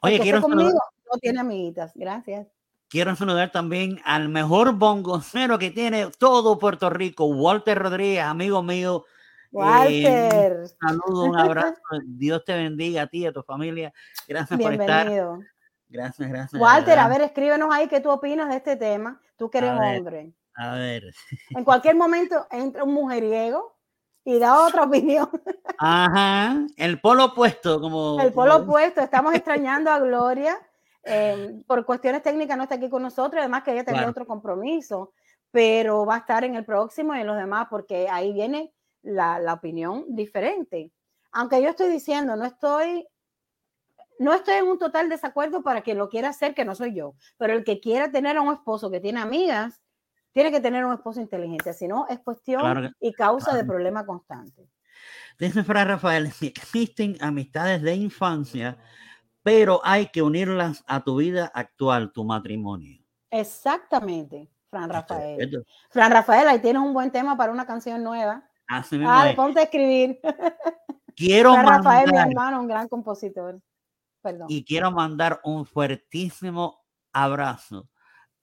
Oye, quiero conmigo no tiene amiguitas. Gracias. Quiero saludar también al mejor bongocero que tiene todo Puerto Rico, Walter Rodríguez, amigo mío. Walter. un saludo, un abrazo. Dios te bendiga a ti y a tu familia. Gracias por estar. Gracias, gracias. Walter, a ver, escríbenos ahí qué tú opinas de este tema. Tú que eres hombre. A ver. En cualquier momento entra un mujeriego y da otra opinión. Ajá, el polo opuesto, como. El polo opuesto, estamos extrañando a Gloria. Eh, por cuestiones técnicas no está aquí con nosotros, además que ella tenía otro compromiso, pero va a estar en el próximo y en los demás, porque ahí viene la, la opinión diferente. Aunque yo estoy diciendo, no estoy no estoy en un total desacuerdo para quien lo quiera hacer, que no soy yo, pero el que quiera tener a un esposo que tiene amigas, tiene que tener un esposo inteligente, si no es cuestión y causa de problema constante. Dice Fran Rafael, existen amistades de infancia, pero hay que unirlas a tu vida actual, tu matrimonio. Exactamente, Fran Rafael. Fran Rafael, ahí tienes un buen tema para una canción nueva. Así ah, ponte a escribir. Quiero Fran Rafael, mi hermano, un gran compositor. Y quiero mandar un fuertísimo abrazo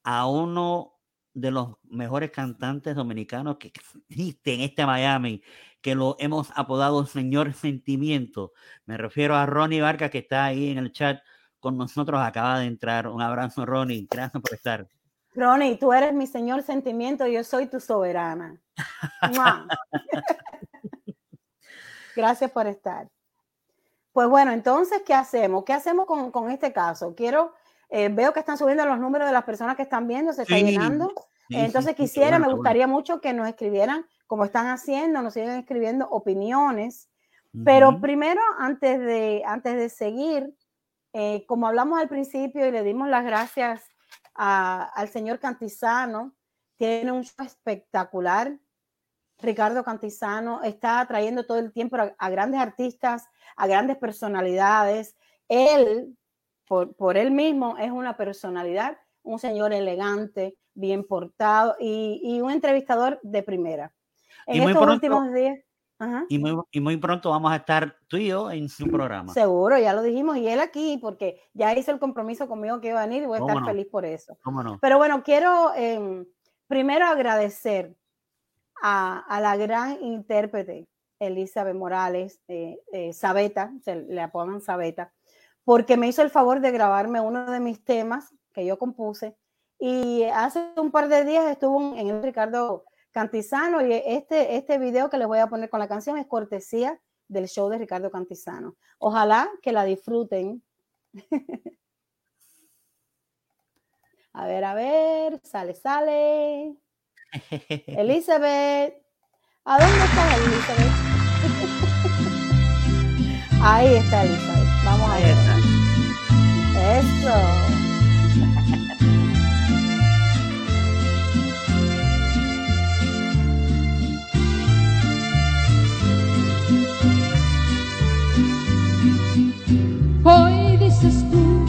a uno de los mejores cantantes dominicanos que existe en este Miami, que lo hemos apodado Señor Sentimiento. Me refiero a Ronnie Vargas, que está ahí en el chat con nosotros, acaba de entrar. Un abrazo, Ronnie. Gracias por estar. Ronnie, tú eres mi Señor Sentimiento, yo soy tu soberana. Gracias por estar. Pues bueno, entonces, ¿qué hacemos? ¿Qué hacemos con, este caso? Quiero, eh, veo que están subiendo los números de las personas que están viendo, se está llenando. entonces quisiera, me gustaría mucho que nos escribieran, como están haciendo, nos siguen escribiendo opiniones. Pero primero, antes de, antes de seguir, eh, como hablamos al principio y le dimos las gracias al señor Cantizano, tiene un show espectacular. Ricardo Cantizano está trayendo todo el tiempo a, grandes artistas, a grandes personalidades. Él, por, él mismo, es una personalidad, un señor elegante, bien portado y, un entrevistador de primera. En estos últimos días. Y, muy, pronto vamos a estar tú y yo en su programa. Seguro, ya lo dijimos, y él aquí, porque ya hizo el compromiso conmigo que iba a venir y voy a estar feliz por eso. Pero bueno, quiero em, primero agradecer a, la gran intérprete Elizabeth Morales, eh, eh, Sabeta, se le apodan Sabeta, porque me hizo el favor de grabarme uno de mis temas que yo compuse. Y hace un par de días estuvo en el Ricardo Cantizano y este, este video que les voy a poner con la canción es cortesía del show de Ricardo Cantizano. Ojalá que la disfruten. a ver, a ver, sale, sale. Elizabeth, ¿a dónde está Elizabeth? Ahí está Elizabeth. Hoy dices tú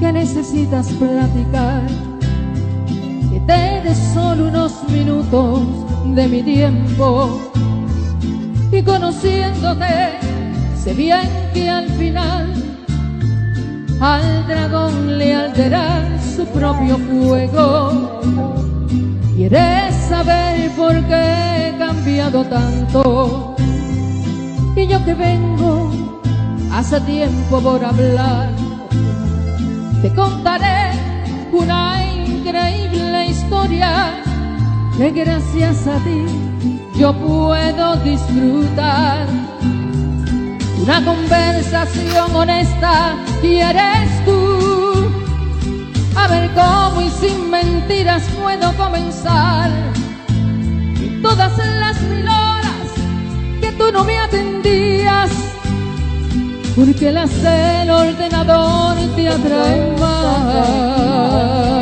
que necesitas platicar, que te des solo unos minutos de mi tiempo. Y conociéndote, sé bien que al final al dragón le alterar su propio fuego. Quieres saber por qué he cambiado tanto. Y yo que vengo hace tiempo por hablar. Te contaré una increíble historia que gracias a ti yo puedo disfrutar. Una conversación honesta y eres tú. A ver cómo y sin mentiras puedo comenzar. Todas las mil horas que tú no me atendías porque las del ordenador te atraen más.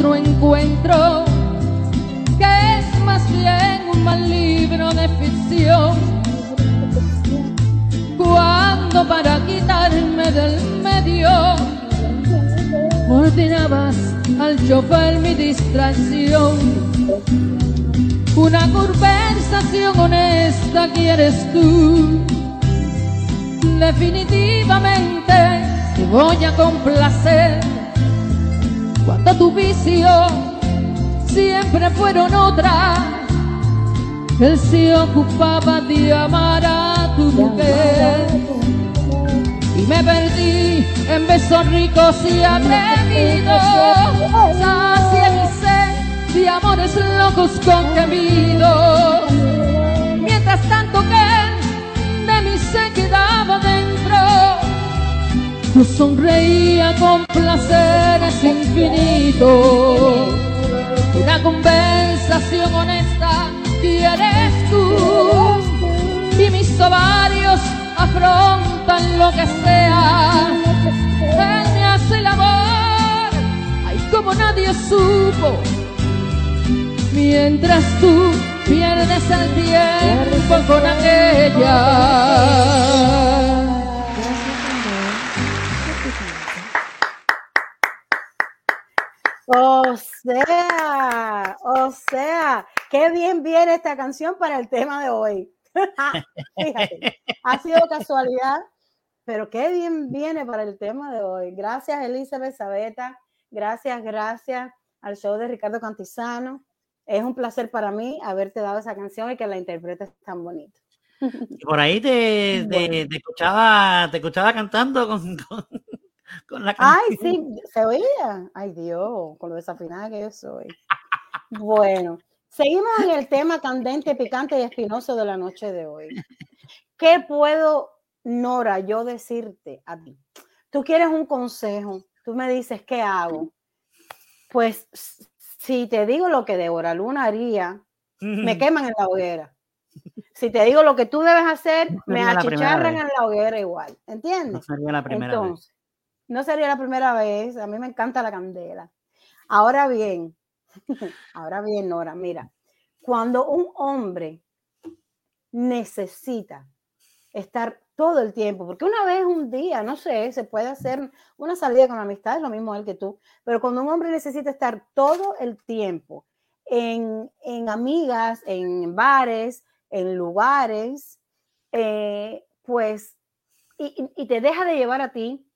Nuestro encuentro, que es más bien un mal libro de ficción. Cuando para quitarme del medio ordenabas al chofer mi distracción. Una conversación honesta quieres tú. Definitivamente te voy a complacer cuando tu visión siempre fueron otras. Él se ocupaba de amar a tu mujer. Y me perdí en besos ricos y atrevidos. Hacia mi sed de amores locos con gemidos. Mientras tanto que de mí se quedaba dentro yo sonreía con placeres infinitos. Una conversación honesta quieres tú. Y mis ovarios afrontan lo que sea. Él me hace el amor, ay, como nadie supo. Mientras tú pierdes el tiempo con aquella. O sea, o sea, qué bien viene esta canción para el tema de hoy. Fíjate, ha sido casualidad, pero qué bien viene para el tema de hoy. Gracias, Elizabeth Sabeta. Gracias, gracias al show de Ricardo Cantizano. Es un placer para mí haberte dado esa canción y que la interpretes tan bonito. por ahí te, escuchaba, te escuchaba cantando con, con, la canción. Ay, sí, se oía. Ay, Dios, con lo desafinada que yo soy. Bueno, seguimos en el tema candente, picante y espinoso de la noche de hoy. ¿Qué puedo, Nora, yo decirte a ti? Tú quieres un consejo, tú me dices, ¿qué hago? Pues si te digo lo que Débora Luna haría, me queman en la hoguera. Si te digo lo que tú debes hacer, me achicharran en la hoguera igual. ¿Entiendes? No sería la primera vez. No sería la primera vez. A mí me encanta la candela. Ahora bien, ahora bien, Nora, mira, cuando un hombre necesita estar todo el tiempo, porque una vez un día, no sé, se puede hacer una salida con amistad, es lo mismo él que tú, pero cuando un hombre necesita estar todo el tiempo en, en amigas, en bares, en lugares, eh, pues, y, y, te deja de llevar a ti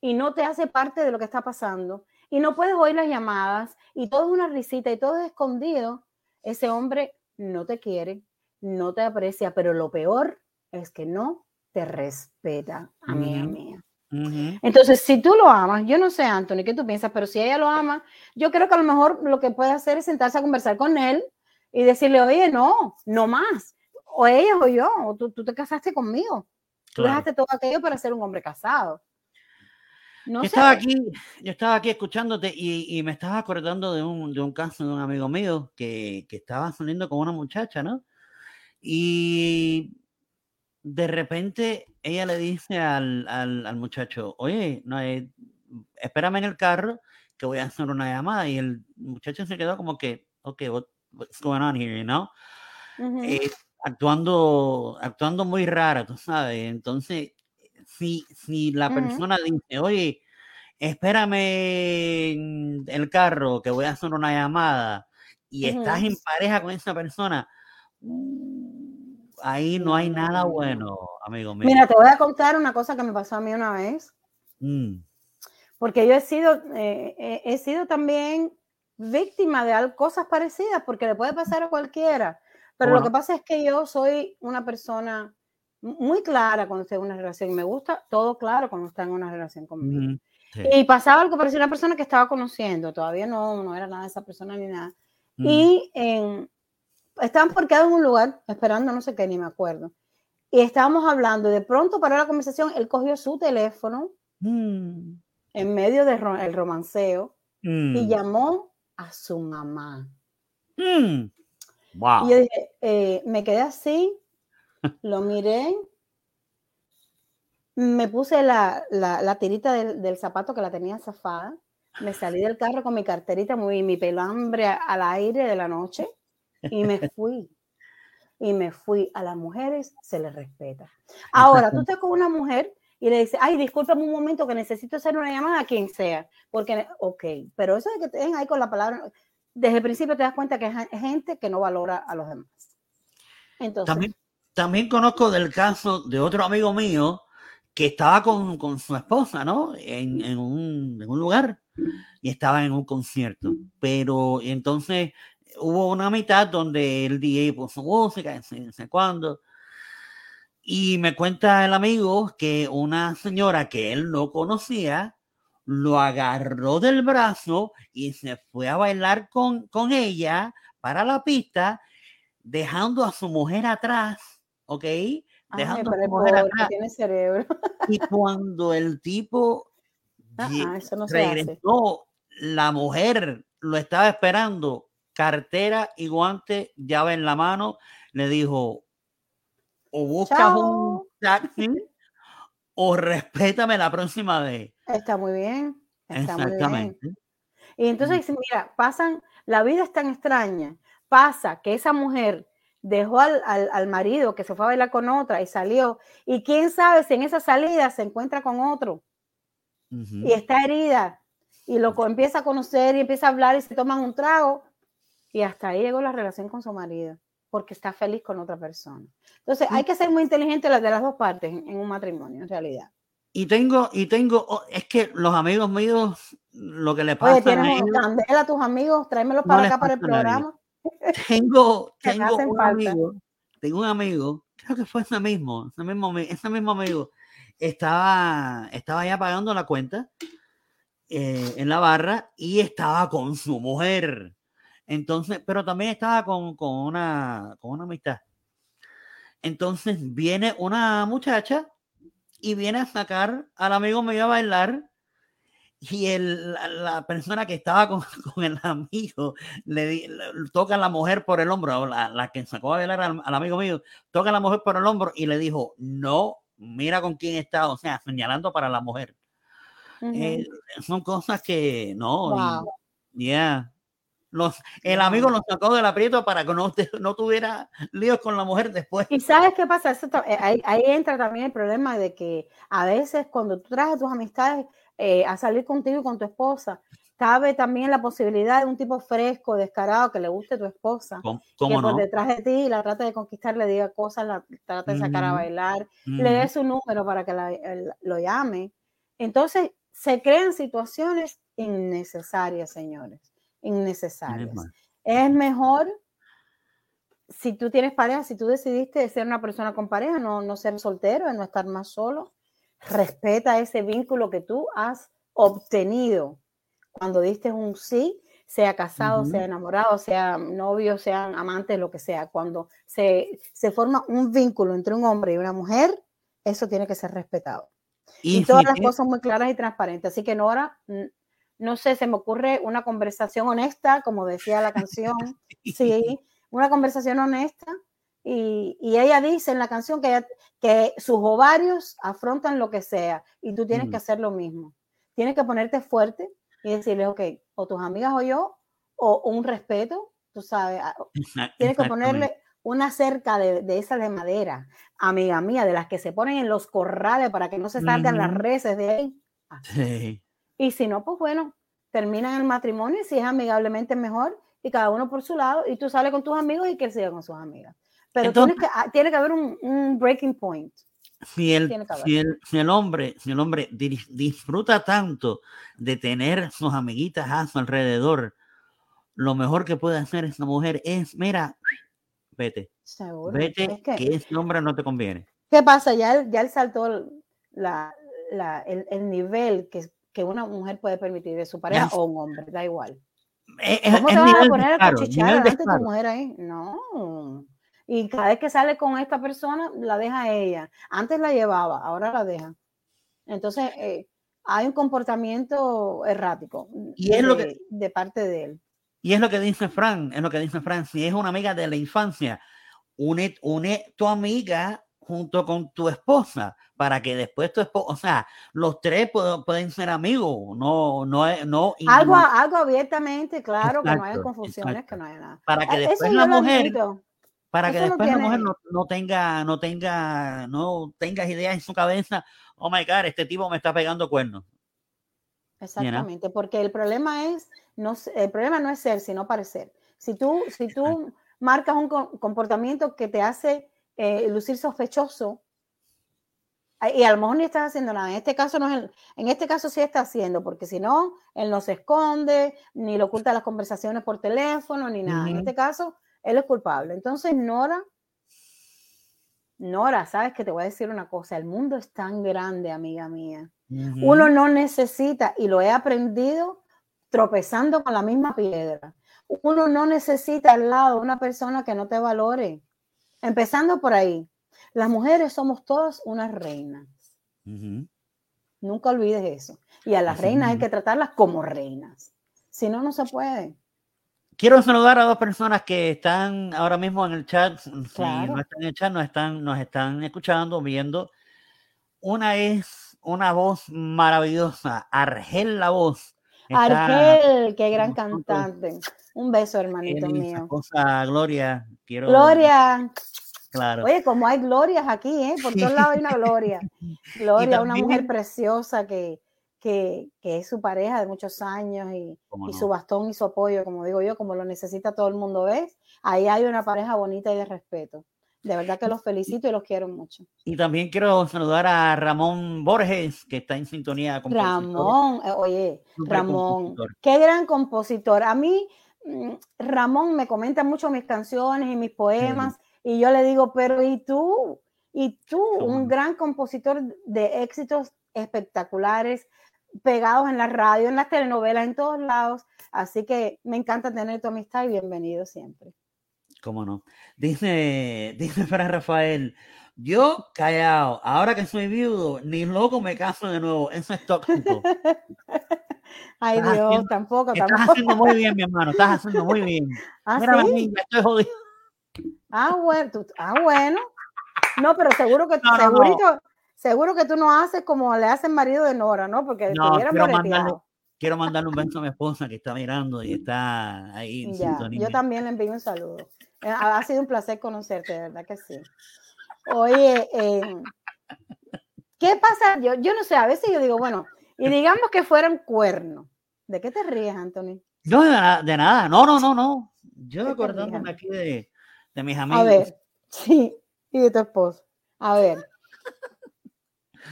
y no te hace parte de lo que está pasando y no puedes oír las llamadas y todo es una risita y todo es escondido, ese hombre no te quiere, no te aprecia, pero lo peor es que no te respeta, amiga mía. Entonces, si tú lo amas, yo no sé, Anthony, qué tú piensas, pero si ella lo ama, yo creo que a lo mejor lo que puede hacer es sentarse a conversar con él y decirle, oye, no, no más. O ella o yo, o tú, te casaste conmigo. Tú dejaste todo aquello para ser un hombre casado. No yo, estaba aquí, yo estaba aquí escuchándote y, me estaba acordando de un, de un, caso de un amigo mío que, que estaba saliendo con una muchacha, ¿no? Y de repente ella le dice al, al, al muchacho, oye, no, eh, espérame en el carro que voy a hacer una llamada. Y el muchacho se quedó como que, ok, what's going on here, you know? Eh, actuando, actuando muy rara, tú sabes. Entonces, si, si la persona dice, oye, espérame en el carro que voy a hacer una llamada y estás en pareja con esa persona, uh, ahí no hay nada bueno, amigo mío. Mira, te voy a contar una cosa que me pasó a mí una vez. Mm. Porque yo he sido, eh, he sido también víctima de cosas parecidas, porque le puede pasar a cualquiera. Pero lo que pasa es que yo soy una persona muy clara cuando estoy en una relación. Me gusta todo claro cuando está en una relación conmigo. Y pasaba algo parecía una persona que estaba conociendo. Todavía no, no era nada de esa persona ni nada. Y en, estaban parqueados en un lugar esperando no sé qué, ni me acuerdo. Y estábamos hablando. De pronto paró la conversación. Él cogió su teléfono mm. en medio del romanceo y mm. llamó a su mamá. Mm. Y yo dije, eh, me quedé así, lo miré, me puse la, la, tirita del, zapato que la tenía zafada, me salí del carro con mi carterita, muy, mi pelambre al aire de la noche y me fui. Y me fui. A las mujeres se les respeta. Ahora, tú estás con una mujer y le dice, ay, discúlpame un momento que necesito hacer una llamada a quien sea, porque, ok, pero eso de que den ahí con la palabra, desde el principio te das cuenta que es gente que no valora a los demás. Entonces, también, también conozco del caso de otro amigo mío que estaba con, con su esposa, ¿no? En, en, un, lugar y estaba en un concierto, pero entonces hubo una mitad donde el DJ puso música, no sé cuándo, y me cuenta el amigo que una señora que él no conocía lo agarró del brazo y se fue a bailar con, con ella para la pista, dejando a su mujer atrás, ¿ok? Dejando a su mujer atrás. Tiene cerebro. Y cuando el tipo regresó, la mujer lo estaba esperando, cartera y guante, llave en la mano, le dijo, o buscas un taxi o respétame la próxima vez. Está muy bien. Exactamente. Y entonces, mira, pasan, la vida es tan extraña. Pasa que esa mujer dejó al, al, marido que se fue a bailar con otra y salió. Y quién sabe si en esa salida se encuentra con otro y está herida y lo empieza a conocer y empieza a hablar y se toman un trago y hasta ahí llegó la relación con su marido porque está feliz con otra persona. Entonces, hay que ser muy inteligente de las dos partes en, un matrimonio, en realidad. Y tengo, y tengo, oh, es que los amigos míos, lo que le pasa Oye, tienes un candela a tus amigos, tráemelos para acá para el programa. Tengo, tengo un amigo, tengo un amigo, creo que fue ese mismo, ese mismo, ese mismo amigo, estaba, estaba ya pagando la cuenta eh, en la barra y estaba con su mujer. Entonces, pero también estaba con, con, una, con una amistad. Entonces viene una muchacha y viene a sacar al amigo mío a bailar y el, la, persona que estaba con, con el amigo le, toca a la mujer por el hombro, la, la que sacó a bailar al, amigo mío, toca a la mujer por el hombro y le dijo, no, mira con quién está, o sea, señalando para la mujer. Eh, son cosas que no, ya. Los, el amigo lo sacó del aprieto para que no, no tuviera líos con la mujer después. Y sabes qué pasa, eh, ahí, ahí, entra también el problema de que a veces cuando tú traes a tus amistades eh, a salir contigo y con tu esposa, cabe también la posibilidad de un tipo fresco, descarado, que le guste tu esposa, que por detrás de ti la trata de conquistar, le diga cosas, la trata de sacar a bailar, le dé su número para que la, lo llame. Entonces, se crean situaciones innecesarias, señores, innecesarias. Es mejor si tú tienes pareja, si tú decidiste ser una persona con pareja, no, no ser soltero, no estar más solo, respeta ese vínculo que tú has obtenido cuando diste un sí, sea casado, sea enamorado, sea novio, sean amantes, lo que sea. Cuando se, se forma un vínculo entre un hombre y una mujer, eso tiene que ser respetado. Y, todas las cosas muy claras y transparentes. Así que Nora, no sé, se me ocurre una conversación honesta, como decía la canción. sí, una conversación honesta. Y, y, ella dice en la canción que, que sus ovarios afrontan lo que sea y tú tienes que hacer lo mismo. Tienes que ponerte fuerte y decirle, ok, o tus amigas o yo, o, un respeto, tú sabes. Tienes que ponerle una cerca de, de esas de madera, amiga mía, de las que se ponen en los corrales para que no se salgan las reses de ahí. Y si no, pues bueno, terminan el matrimonio y si es amigablemente mejor y cada uno por su lado y tú sales con tus amigos y que él siga con sus amigas. Pero que, ah, tiene que haber un, breaking point. Si el, si el, hombre, si el hombre disfruta tanto de tener sus amiguitas a su alrededor, lo mejor que puede hacer esta mujer es, mira, vete. Vete, que, ese hombre no te conviene. ¿Qué pasa? Ya, ya él saltó la, la, el, el, nivel que, que, una mujer puede permitir de su pareja o un hombre, da igual. Es, ¿Cómo te vas a poner a delante de tu mujer ahí? No. Y cada vez que sale con esta persona, la deja ella. Antes la llevaba, ahora la deja. Entonces, eh, hay un comportamiento errático y es lo que, de parte de él. Y es lo que dice Fran, es lo que dice Fran, si es una amiga de la infancia, une, une tu amiga junto con tu esposa para que después tu esposa, o sea, los tres pueden ser amigos, no, no, no. Algo, algo abiertamente, claro, que no haya confusiones, que no haya nada. Para que después la mujer, para que después la mujer no, no, tenga, no tenga, no tengas ideas en su cabeza, oh my God, este tipo me está pegando cuernos. Exactamente, porque el problema es, no, el problema no es ser, sino parecer. Si tú, si tú marcas un comportamiento que te hace eh, lucir sospechoso, y a lo mejor ni estás haciendo nada. En este caso no es en este caso sí está haciendo, porque si no, él no se esconde, ni lo oculta las conversaciones por teléfono, ni nada. En este caso, él es culpable. Entonces, Nora, Nora, sabes que te voy a decir una cosa, el mundo es tan grande, amiga mía, uno no necesita, y lo he aprendido tropezando con la misma piedra, uno no necesita al lado una persona que no te valore. Empezando por ahí, las mujeres somos todas unas reinas. Nunca olvides eso. Y a las reinas hay que tratarlas como reinas. Si no, no se puede. Quiero saludar a dos personas que están ahora mismo en el chat. no están en el chat, nos están, nos están escuchando, viendo. Una es una voz maravillosa, Argel la voz. Argel, qué gran cantante. Un beso, hermanito mío. Gloria, quiero. Gloria. Claro. Oye, como hay glorias aquí, ¿eh? Por todos lados hay una gloria. Gloria, una mujer preciosa que, que, que es su pareja de muchos años y, y su bastón y su apoyo, como digo yo, como lo necesita todo el mundo, ¿ves? Ahí hay una pareja bonita y de respeto. De verdad que los felicito y los quiero mucho. Y también quiero saludar a Ramón Borges, que está en sintonía con Ramón, eh, oye, Ramón, qué gran compositor. A mí, mm, Ramón me comenta mucho mis canciones y mis poemas, y yo le digo, pero ¿y tú? Y tú, un gran compositor de éxitos espectaculares, pegados en la radio, en las telenovelas, en todos lados. Así que me encanta tener tu amistad y bienvenido siempre. ¿Cómo no? Dice, dice para Rafael, yo callado, ahora que soy viudo, ni loco me caso de nuevo. Eso es tóxico. Ay Dios, tampoco, estás tampoco. haciendo muy bien, mi hermano, estás haciendo muy bien. ¿Ah, Mira, sí? mí, me estoy jodido. Ah, bueno, tú- ah, bueno. No, pero seguro que, No, no, no. Seguro que tú no haces como le hace el marido de Nora, ¿no? Porque No, quiero mandarle, quiero mandarle un beso a mi esposa que está mirando y está ahí en Ya, sintonía. yo también le envío un saludo. Eh, Ha sido un placer conocerte, de verdad que sí. Oye, eh, ¿qué pasa? Yo, yo no sé, a veces yo digo, bueno, y digamos que fuera un cuerno. ¿De qué te ríes, Anthony? No, de, na- de nada, no, no, no, no. Yo ¿Qué te acordándome aquí de, de mis amigos. A ver, sí, y de tu esposo. A ver,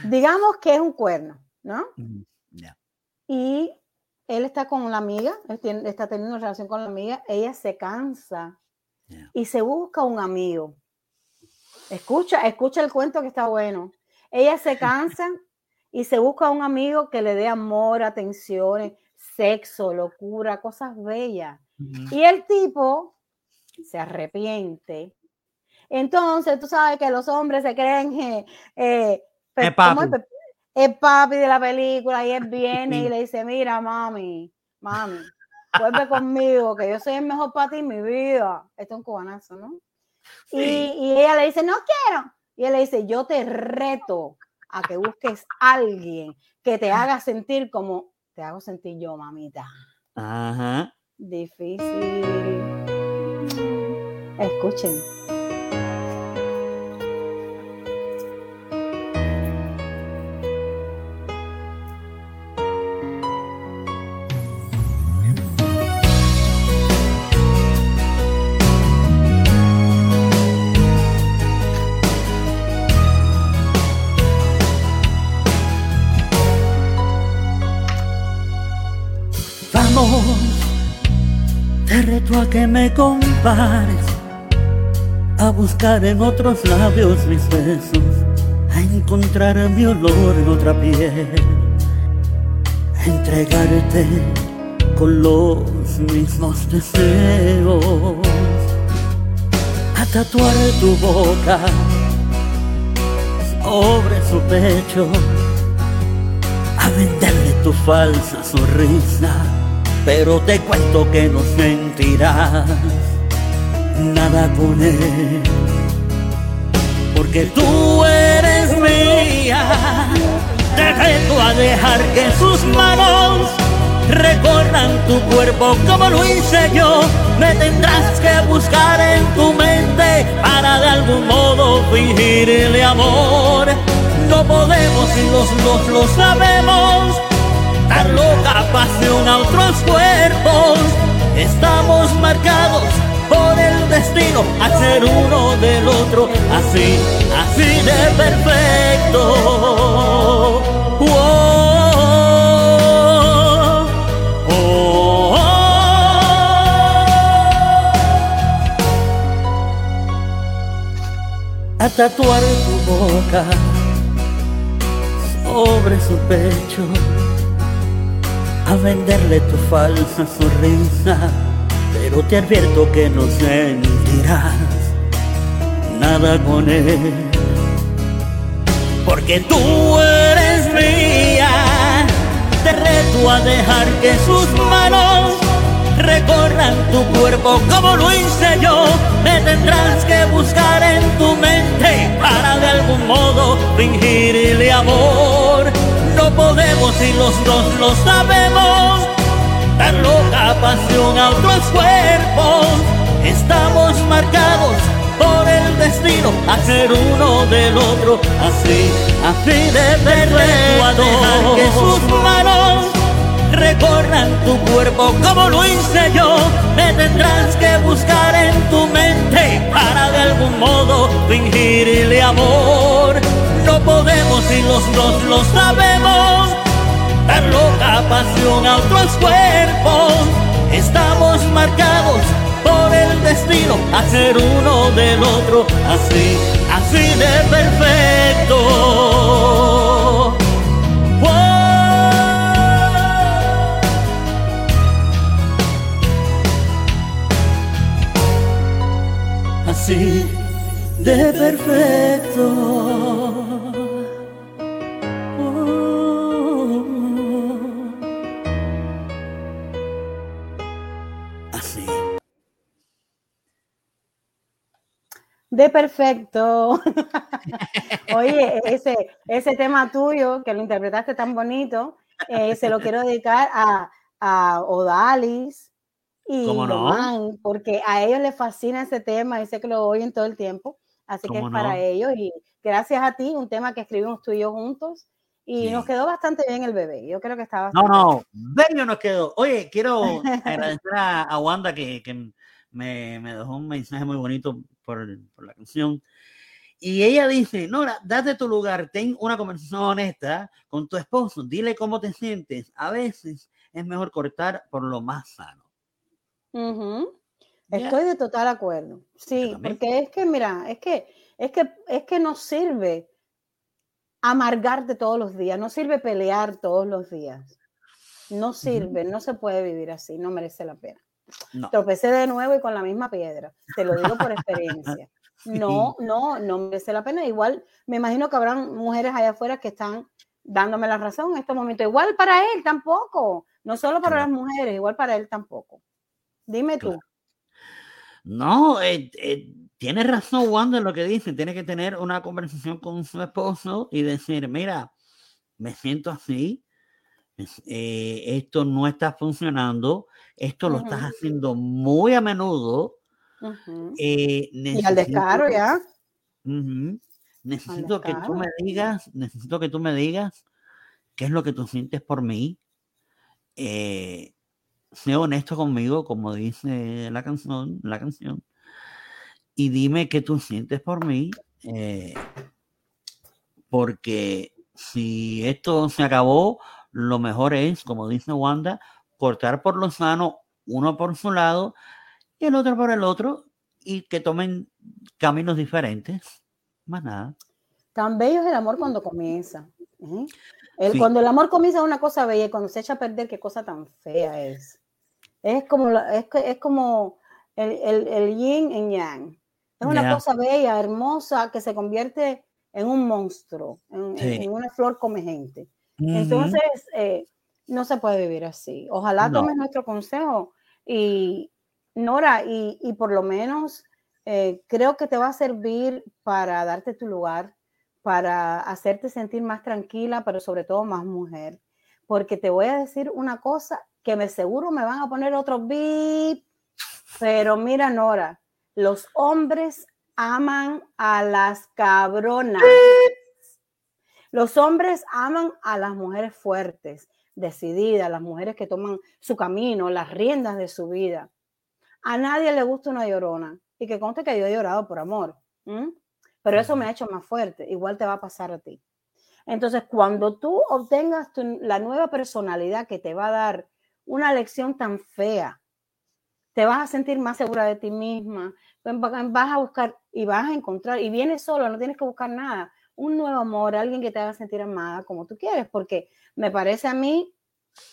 digamos que es un cuerno, ¿no? Y él está con una amiga, él tiene- está teniendo una relación con la amiga, ella se cansa y se busca un amigo. Escucha, escucha el cuento que está bueno. Ella se cansa y se busca un amigo que le dé amor, atenciones, sexo, locura, cosas bellas. Y el tipo se arrepiente. Entonces, tú sabes que los hombres se creen eh, pe- El ¿cómo es? papi. El papi de la película y él viene y le dice, mira, mami, mami, vuelve conmigo, que yo soy el mejor para ti en mi vida. Esto es un cubanazo, ¿no? Y, y ella le dice, no quiero. Y él le dice, yo te reto a que busques a alguien que te haga sentir como te hago sentir yo, mamita. Ajá. Difícil. Escuchen. Que me compares, a buscar en otros labios mis besos, a encontrar mi olor en otra piel, a entregarte con los mismos deseos, a tatuar tu boca sobre su pecho a venderle tu falsa sonrisa, pero te cuento que no sentirás nada con él, porque tú eres mía. Te reto a dejar que sus manos recorran tu cuerpo como lo hice yo. Me tendrás que buscar en tu mente para de algún modo fingirle amor. No podemos y los dos lo sabemos. Dar loca pasión a otros cuerpos. Estamos marcados por el destino a ser uno del otro, así, así de perfecto. Oh. A tatuar tu boca sobre su pecho, a venderle tu falsa sonrisa pero te advierto que no sentirás nada con él. Porque tú eres mía, te reto a dejar que sus manos recorran tu cuerpo como lo hice yo. Me tendrás que buscar en tu mente para de algún modo fingirle amor. No podemos y los dos lo sabemos dar loca pasión a otros cuerpos. Estamos marcados por el destino a ser uno del otro, así, así de perfecto, que sus manos recorran tu cuerpo como lo hice yo. Me tendrás que buscar en tu mente para de algún modo fingirle amor. No podemos y los dos lo sabemos dar loca pasión a otros cuerpos. Estamos marcados por el destino a ser uno del otro, así, así de perfecto. Así de perfecto. Perfecto. Oye, ese, ese tema tuyo, que lo interpretaste tan bonito, eh, se lo quiero dedicar a, a Odalis y no? porque a ellos les fascina ese tema y sé que lo oyen todo el tiempo, así que es para ellos. Y gracias a ti, un tema que escribimos tú y yo juntos. Y nos quedó bastante bien el bebé. Yo creo que estaba. No, no, bello nos quedó. Oye, quiero agradecer a, Wanda que, que me, me, dejó un mensaje muy bonito por, la canción. Y ella dice, Nora, date tu lugar, ten una conversación honesta con tu esposo, dile cómo te sientes. A veces es mejor cortar por lo más sano. Estoy de total acuerdo. Sí, porque es que, mira, es que, es que, es que no sirve amargarte todos los días, no sirve pelear todos los días. No sirve, no se puede vivir así, no merece la pena. Tropecé de nuevo y con la misma piedra. Te lo digo por experiencia. No, no, no merece la pena. Igual me imagino que habrán mujeres allá afuera que están dándome la razón en estos momentos. Igual para él tampoco. No solo para las mujeres, igual para él tampoco. Dime tú. No, eh, eh, tiene razón Wanda en lo que dice. Tiene que tener una conversación con su esposo y decir, mira, me siento así, eh, esto no está funcionando, esto lo estás haciendo muy a menudo. Eh, y al descaro ya. Necesito que tú me digas, necesito que tú me digas qué es lo que tú sientes por mí. Eh, sé honesto conmigo, como dice la canción, la canción, y dime qué tú sientes por mí, porque si esto se acabó, lo mejor es, como dice Wanda, cortar por lo sano, uno por su lado y el otro por el otro, y que tomen caminos diferentes. Más nada. Tan bello es el amor cuando comienza. ¿eh? El, Cuando el amor comienza es una cosa bella y cuando se echa a perder, qué cosa tan fea es. Es como, es, es como el, el, el, yin en yang. Es una cosa bella, hermosa, que se convierte en un monstruo, en, en una flor Entonces, eh, no se puede vivir así. Ojalá tomes nuestro consejo y, Nora, y, y por lo menos eh, creo que te va a servir para darte tu lugar, para hacerte sentir más tranquila, pero sobre todo más mujer. Porque te voy a decir una cosa que me seguro me van a poner otro beat, pero mira, Nora, los hombres aman a las cabronas. Los hombres aman a las mujeres fuertes, decididas, las mujeres que toman su camino, las riendas de su vida. A nadie le gusta una llorona. Y que conste que yo he llorado por amor. Pero eso me ha hecho más fuerte. Igual te va a pasar a ti. Entonces, cuando tú obtengas la nueva personalidad que te va a dar una lección tan fea, te vas a sentir más segura de ti misma, vas a buscar y vas a encontrar, y vienes solo, no tienes que buscar nada, un nuevo amor, alguien que te haga sentir amada como tú quieres, porque me parece a mí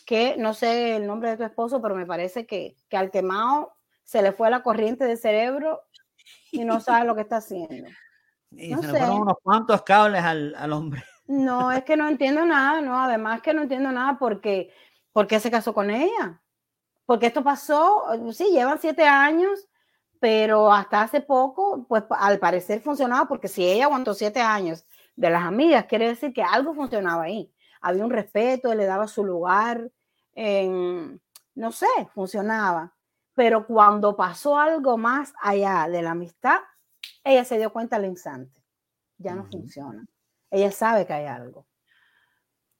que, no sé el nombre de tu esposo, pero me parece que, que al quemado se le fue la corriente del cerebro y no sabe lo que está haciendo. Y se le fueron unos cuantos cables al, al, hombre. No, es que no entiendo nada, no, además que no entiendo nada porque, porque se casó con ella. Porque esto pasó, sí, llevan siete años, pero hasta hace poco, pues al parecer funcionaba, porque si ella aguantó siete años de las amigas, quiere decir que algo funcionaba ahí. Había un respeto, le daba su lugar, no sé, funcionaba. Pero cuando pasó algo más allá de la amistad, ella se dio cuenta al instante. Ya no funciona. Ella sabe que hay algo.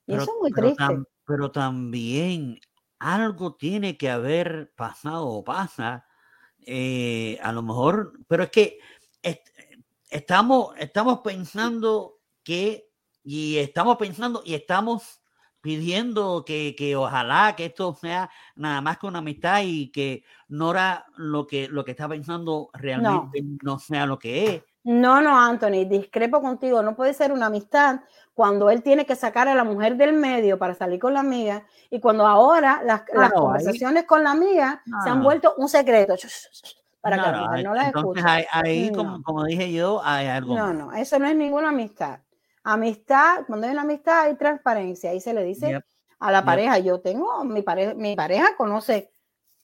Y Pero, eso es muy pero triste. tam- pero también algo tiene que haber pasado o pasa, eh, a lo mejor, pero es que est- estamos, estamos pensando que, y estamos pensando y estamos pidiendo que, que ojalá que esto sea nada más que una amistad y que Nora lo que, lo que está pensando realmente no sea lo que es. No, no, Anthony, discrepo contigo. No puede ser una amistad cuando él tiene que sacar a la mujer del medio para salir con la amiga y cuando ahora las, las Claro, ahí- conversaciones con la amiga se han No. vuelto un secreto para que la mujer ahí- no las escuche. ahí, ahí, No. como, como dije yo, hay algo No, no, eso no es ninguna amistad. Amistad, cuando hay una amistad hay transparencia. Ahí se le dice Yep. a la Yep. pareja, yo tengo, mi pareja, mi pareja conoce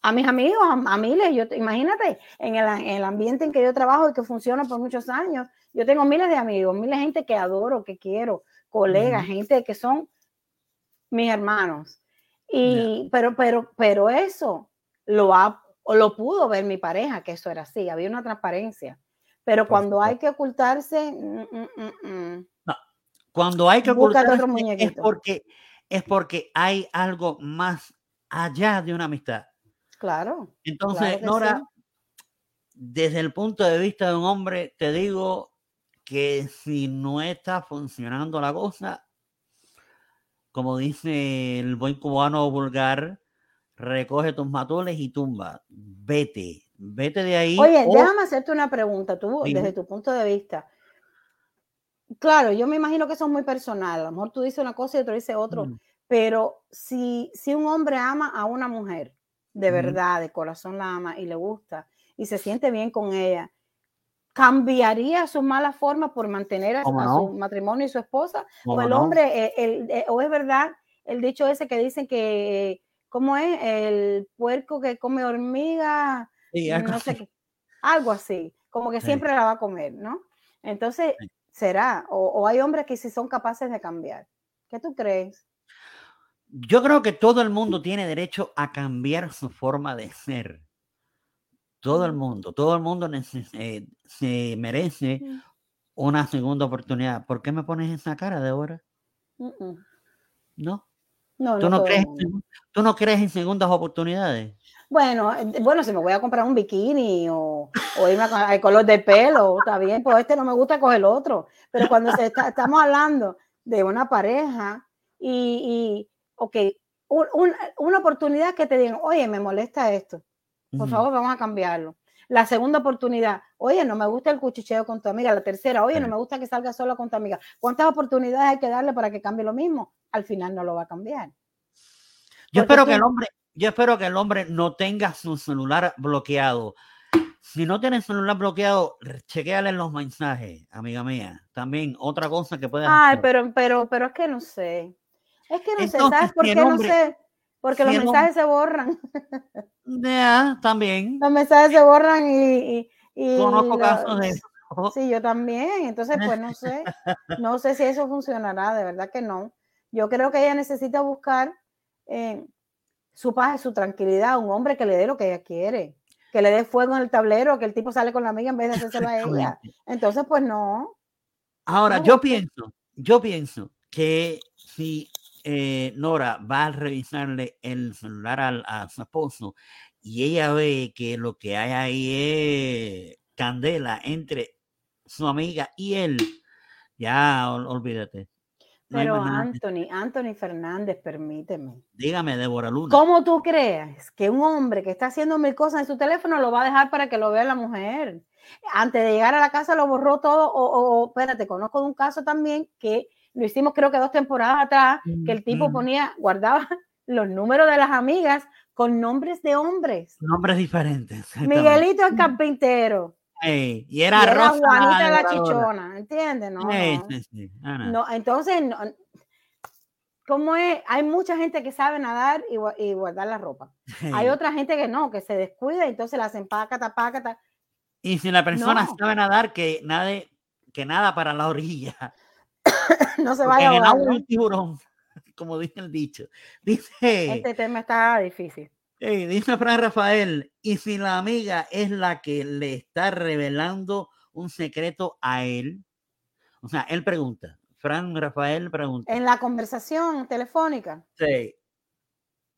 a mis amigos, a, a miles, yo, te- imagínate, en el, en el ambiente en que yo trabajo y que funciona por muchos años, yo tengo miles de amigos, miles de gente que adoro, que quiero, colegas, gente que son mis hermanos. Y, pero, pero, pero eso lo ha, o lo pudo ver mi pareja, que eso era así, había una transparencia. Pero cuando hay que ocultarse, mm, mm, mm. Cuando hay que ocultarse es porque, es porque hay algo más allá de una amistad. claro. Entonces, Nora, sí. desde el punto de vista de un hombre, te digo que si no está funcionando la cosa, como dice el buen cubano vulgar, recoge tus matoles y tumba. Vete, vete de ahí. Oye, o- déjame hacerte una pregunta, tú, Dime. desde tu punto de vista. Claro, yo me imagino que eso es muy personal. A lo mejor tú dices una cosa y otro dice otro. Mm, Pero si, si un hombre ama a una mujer, de verdad, de corazón la ama y le gusta y se siente bien con ella, ¿cambiaría sus malas formas por mantener a, su matrimonio y su esposa? ¿O ¿cómo el no? hombre, eh, el- eh, o es verdad el dicho ese que dicen que, ¿cómo es? El puerco que come hormiga, Sí, no sé algo así, como que Sí. siempre la va a comer, ¿no? Entonces, Sí. Será, o, o hay hombres que sí son capaces de cambiar. ¿Qué tú crees? Yo creo que todo el mundo tiene derecho a cambiar su forma de ser. Todo el mundo, todo el mundo eh, se merece una segunda oportunidad. ¿Por qué me pones esa cara de ahora? mm, mm. No. No, ¿Tú no no, crees, ¿Tú no crees en segundas oportunidades? Bueno, eh, bueno, si me voy a comprar un bikini o, o irme a- al color de pelo, está bien, pues este no me gusta coger el otro. Pero cuando se está- estamos hablando de una pareja y, y ok, un- un- una oportunidad que te digan, oye, me molesta esto, por favor, vamos a cambiarlo. La segunda oportunidad, oye, no me gusta el cuchicheo con tu amiga. La tercera, oye, no me gusta que salga sola con tu amiga. ¿Cuántas oportunidades hay que darle para que cambie lo mismo? Al final no lo va a cambiar. Yo Porque espero que el hombre, yo espero que el hombre no tenga su celular bloqueado. Si no tiene el celular bloqueado, chequeale los mensajes, amiga mía. También otra cosa que puedes Ay, hacer. pero, pero, pero es que no sé. Es que no sé, ¿sabes por qué no sé? Porque los mensajes se borran. Ya, también. Los mensajes se borran y. y, y Conozco lo- casos de eso. Sí, yo también. Entonces, pues no sé. No sé si eso funcionará, de verdad que no. Yo creo que ella necesita buscar eh, su paz, su tranquilidad, un hombre que le dé lo que ella quiere. Que le dé fuego en el tablero, que el tipo sale con la amiga en vez de hacérselo a ella. Entonces, pues no. Ahora, No, yo pienso, yo pienso que si eh, Nora va a revisarle el celular al- a, su esposo y ella ve que lo que hay ahí es candela entre su amiga y él, ya ol- olvídate. No Pero. Anthony, Anthony Fernández, permíteme. Dígame, Débora Luna. ¿Cómo tú crees que un hombre que está haciendo mil cosas en su teléfono lo va a dejar para que lo vea la mujer? Antes de llegar a la casa lo borró todo, o, o- o, espérate, conozco de un caso también que lo hicimos creo que dos temporadas atrás, que el tipo Mm. ponía, guardaba los números de las amigas con nombres de hombres. Nombres diferentes. Miguelito el carpintero. Y Y era, era Rosa Juanita la devoradora. chichona, ¿entiendes? No, no. sí, sí. Ah, no. No, entonces, no, ¿cómo es? Hay mucha gente que sabe nadar y, gua- y guardar la ropa. Hay otra gente que no, que se descuida y entonces la hacen pácata, pácata. Y si la persona sabe nadar, que nade, que nada para la orilla. No se vaya a ahogar, tiburón, como dice el dicho. Dice, Este tema está difícil. Ey, dice Fran Rafael, y si la amiga es la que le está revelando un secreto a él. O sea, él pregunta, Fran Rafael pregunta. En la conversación telefónica. Sí.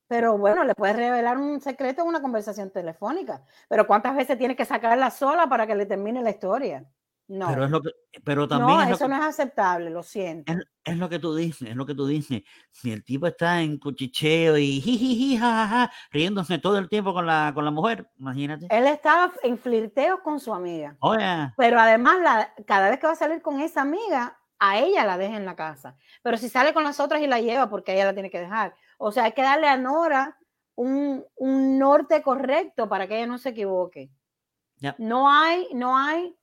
Pero bueno, le puedes revelar un secreto en una conversación telefónica. Pero ¿cuántas veces tienes que sacarla sola para que le termine la historia? No. Pero, es lo que, pero también no, es, eso que, no es aceptable, lo siento. es, es lo que tú dices, es lo que tú dices. Si el tipo está en cuchicheo y jijiji, jajaja, riéndose todo el tiempo con la, con la mujer, imagínate. Él estaba en flirteo con su amiga. Oye, Pero además, la, cada vez que va a salir con esa amiga, a ella la deja en la casa. Pero si sale con las otras y la lleva, porque ella la tiene que dejar. O sea, hay que darle a Nora un, un norte correcto para que ella no se equivoque. No hay, no hay.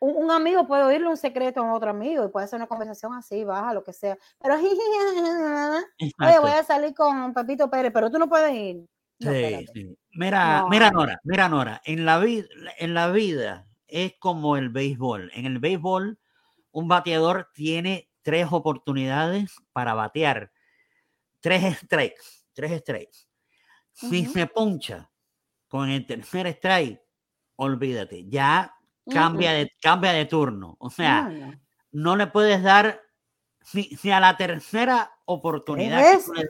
Un, un amigo puede oírle un secreto a otro amigo y puede hacer una conversación así, baja, lo que sea. Pero, oye, voy a salir con Pepito Pérez, pero tú no puedes ir. No, Sí, sí. Mira, No. mira Nora, mira Nora, en la vida, en la vida es como el béisbol. En el béisbol, un bateador tiene tres oportunidades para batear, tres strikes, tres strikes. Si Ujú. se poncha con el tercer strike, olvídate, ya cambia de, cambia de turno. O sea, No, no. no le puedes dar, si, si a la tercera oportunidad, que tú le-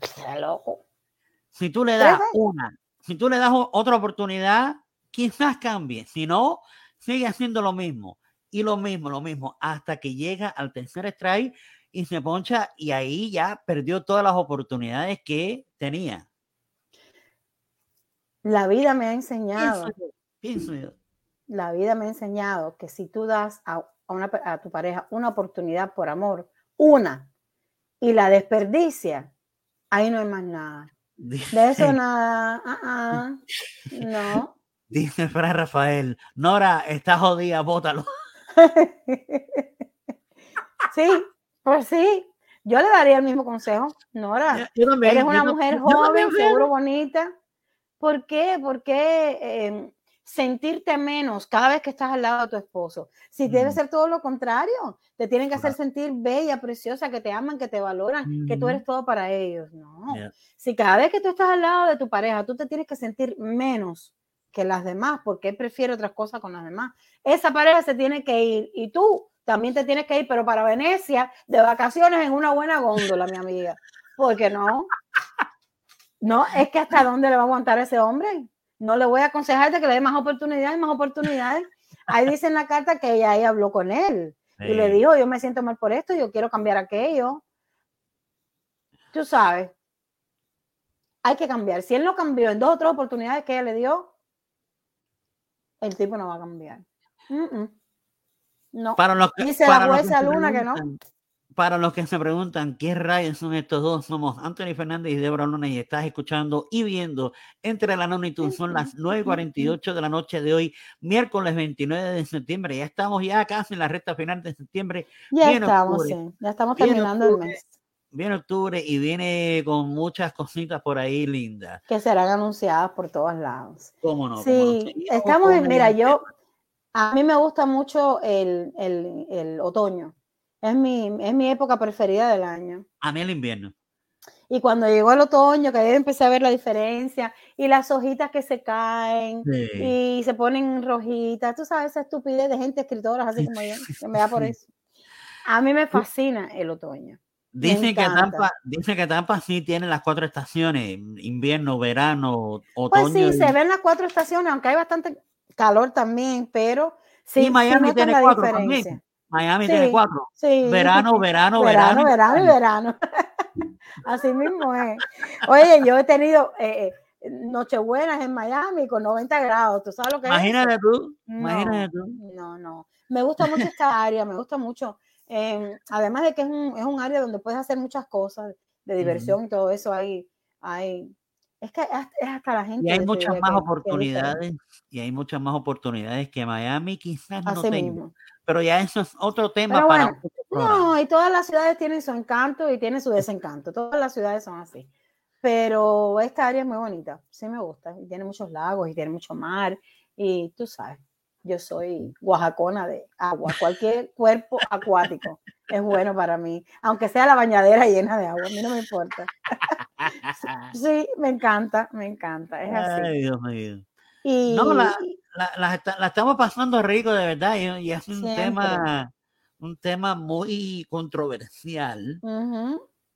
si tú le das una, si tú le das otra oportunidad, quizás cambie. Si no, sigue haciendo lo mismo y lo mismo, lo mismo, hasta que llega al tercer strike y se poncha y ahí ya perdió todas las oportunidades que tenía. La vida me ha Pienso enseñado, yo, pienso yo. La vida me ha enseñado que si tú das a, a una pe- a tu pareja una oportunidad por amor, una, y la desperdicia, ahí no hay más nada. De eso nada. ah, ah, no. Dice Fran Rafael, Nora, está jodida, bótalo. sí, pues sí. Yo le daría el mismo consejo. Nora, Yo también, eres una mujer joven, seguro bonita. ¿Por qué? ¿Por qué eh, sentirte menos cada vez que estás al lado de tu esposo? Si debe Mm. ser todo lo contrario, te tienen que hacer sentir bella, preciosa, que te aman, que te valoran, que tú eres todo para ellos. No. Si cada vez que tú estás al lado de tu pareja, tú te tienes que sentir menos que las demás, porque él prefiere otras cosas con las demás, esa pareja se tiene que ir y tú también te tienes que ir, pero para Venecia, de vacaciones en una buena góndola, mi amiga. Porque no, no, es que hasta dónde le va a aguantar ese hombre. No le voy a aconsejarte que le dé más oportunidades, más oportunidades. Ahí dice en la carta que ella ahí habló con él y le dijo, yo me siento mal por esto, yo quiero cambiar aquello. Tú sabes, hay que cambiar. Si él no cambió en dos o tres oportunidades que ella le dio, el tipo no va a cambiar. Mm, mm. No. Para los que, Dice la para que jueza Luna que no. Para los que se preguntan qué rayos son estos dos, somos Anthony Fernández y Débora Luna y estás escuchando y viendo Entre la Nona y tú. Son las 9.48 de la noche de hoy, miércoles 29 de septiembre. Ya estamos ya casi en la recta final de septiembre. Ya estamos, sí, ya estamos terminando el mes. Viene octubre y viene con muchas cositas por ahí lindas. que serán anunciadas por todos lados. ¿Cómo no? ¿Cómo no? Sí, estamos en, mira, yo, a mí me gusta mucho el, el, el otoño. Es mi, es mi época preferida del año. A mí el invierno. Y cuando llegó el otoño, que ahí empecé a ver la diferencia, y las hojitas que se caen, Sí. y se ponen rojitas, tú sabes, esa estupidez de gente escritora, así como yo, que me da por eso. A mí me fascina el otoño. Dicen que. Tampa, dicen que Tampa sí tiene las cuatro estaciones, invierno, verano, Pues otoño. sí, y- se ven las cuatro estaciones, aunque hay bastante calor también, pero sí, sí Miami notan tiene la cuatro diferencia. también. Miami Sí, tiene cuatro. Sí. Verano, verano, verano, verano. verano y verano. Así mismo es. Oye, yo he tenido eh, eh, nochebuenas en Miami con 90 grados. ¿Tú sabes lo que es? Imagínate tú, No, imagínate tú. No, no. Me gusta mucho esta área, me gusta mucho. eh, además de que es un, es un área donde puedes hacer muchas cosas de diversión y todo eso. Hay, hay, es que es hasta la gente. Y hay muchas más que- oportunidades, y hay muchas más oportunidades que Miami quizás no tenga. mismo. Pero ya eso es otro tema para. No, y todas las ciudades tienen su encanto y tienen su desencanto. Todas las ciudades son así. Pero esta área es muy bonita, sí me gusta. Y tiene muchos lagos y tiene mucho mar. Y tú sabes, yo soy oaxacona de agua. Cualquier cuerpo acuático es bueno para mí. Aunque sea la bañadera llena de agua, a mí no me importa. Sí, me encanta, me encanta. Es así. Ay, Dios mío. Y, No, la- la, la, la, estamos pasando rico de verdad y, y es un Siempre. tema un tema muy controversial.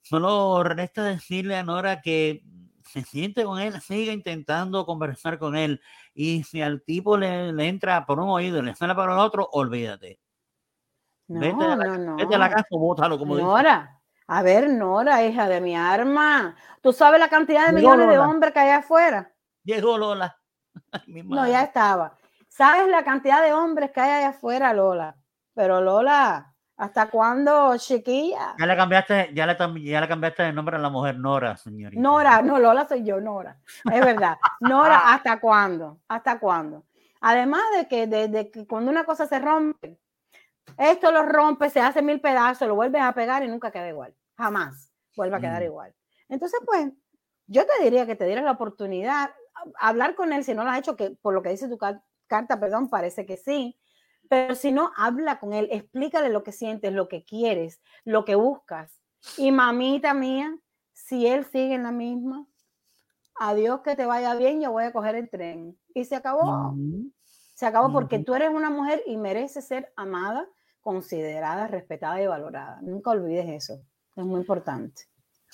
Solo resta decirle a Nora que se siente con él, siga intentando conversar con él. Y si al tipo le, le entra por un oído y le sale por el otro, olvídate. No, vete, a la, no, no. vete a la casa bótalo, como dice. Nora, a ver, Nora, hija de mi arma. ¿Tú sabes la cantidad de Llegó millones de hombres que hay afuera? Llegó Lola. Ay, mi No, ya estaba. ¿Sabes la cantidad de hombres que hay allá afuera, Lola? Pero Lola, ¿hasta cuándo, chiquilla? Ya le cambiaste, ya le, ya le cambiaste el nombre a la mujer Nora, señorita. Nora, no, Lola soy yo, Nora. Es verdad. Nora, ¿hasta cuándo? ¿Hasta cuándo? Además de que, de, de que cuando una cosa se rompe, esto lo rompe, se hace mil pedazos, lo vuelves a pegar y nunca queda igual. Jamás vuelve a quedar Mm. igual. Entonces, pues, yo te diría que te dieras la oportunidad, hablar con él, si no lo has hecho, que por lo que dice tu car- carta, perdón, parece que sí, pero si no, habla con él, explícale lo que sientes, lo que quieres, lo que buscas. Y mamita mía, si él sigue en la misma, adiós que te vaya bien, yo voy a coger el tren. Y se acabó. Ujú. Se acabó porque tú eres una mujer y mereces ser amada, considerada, respetada y valorada. Nunca olvides eso. Es muy importante.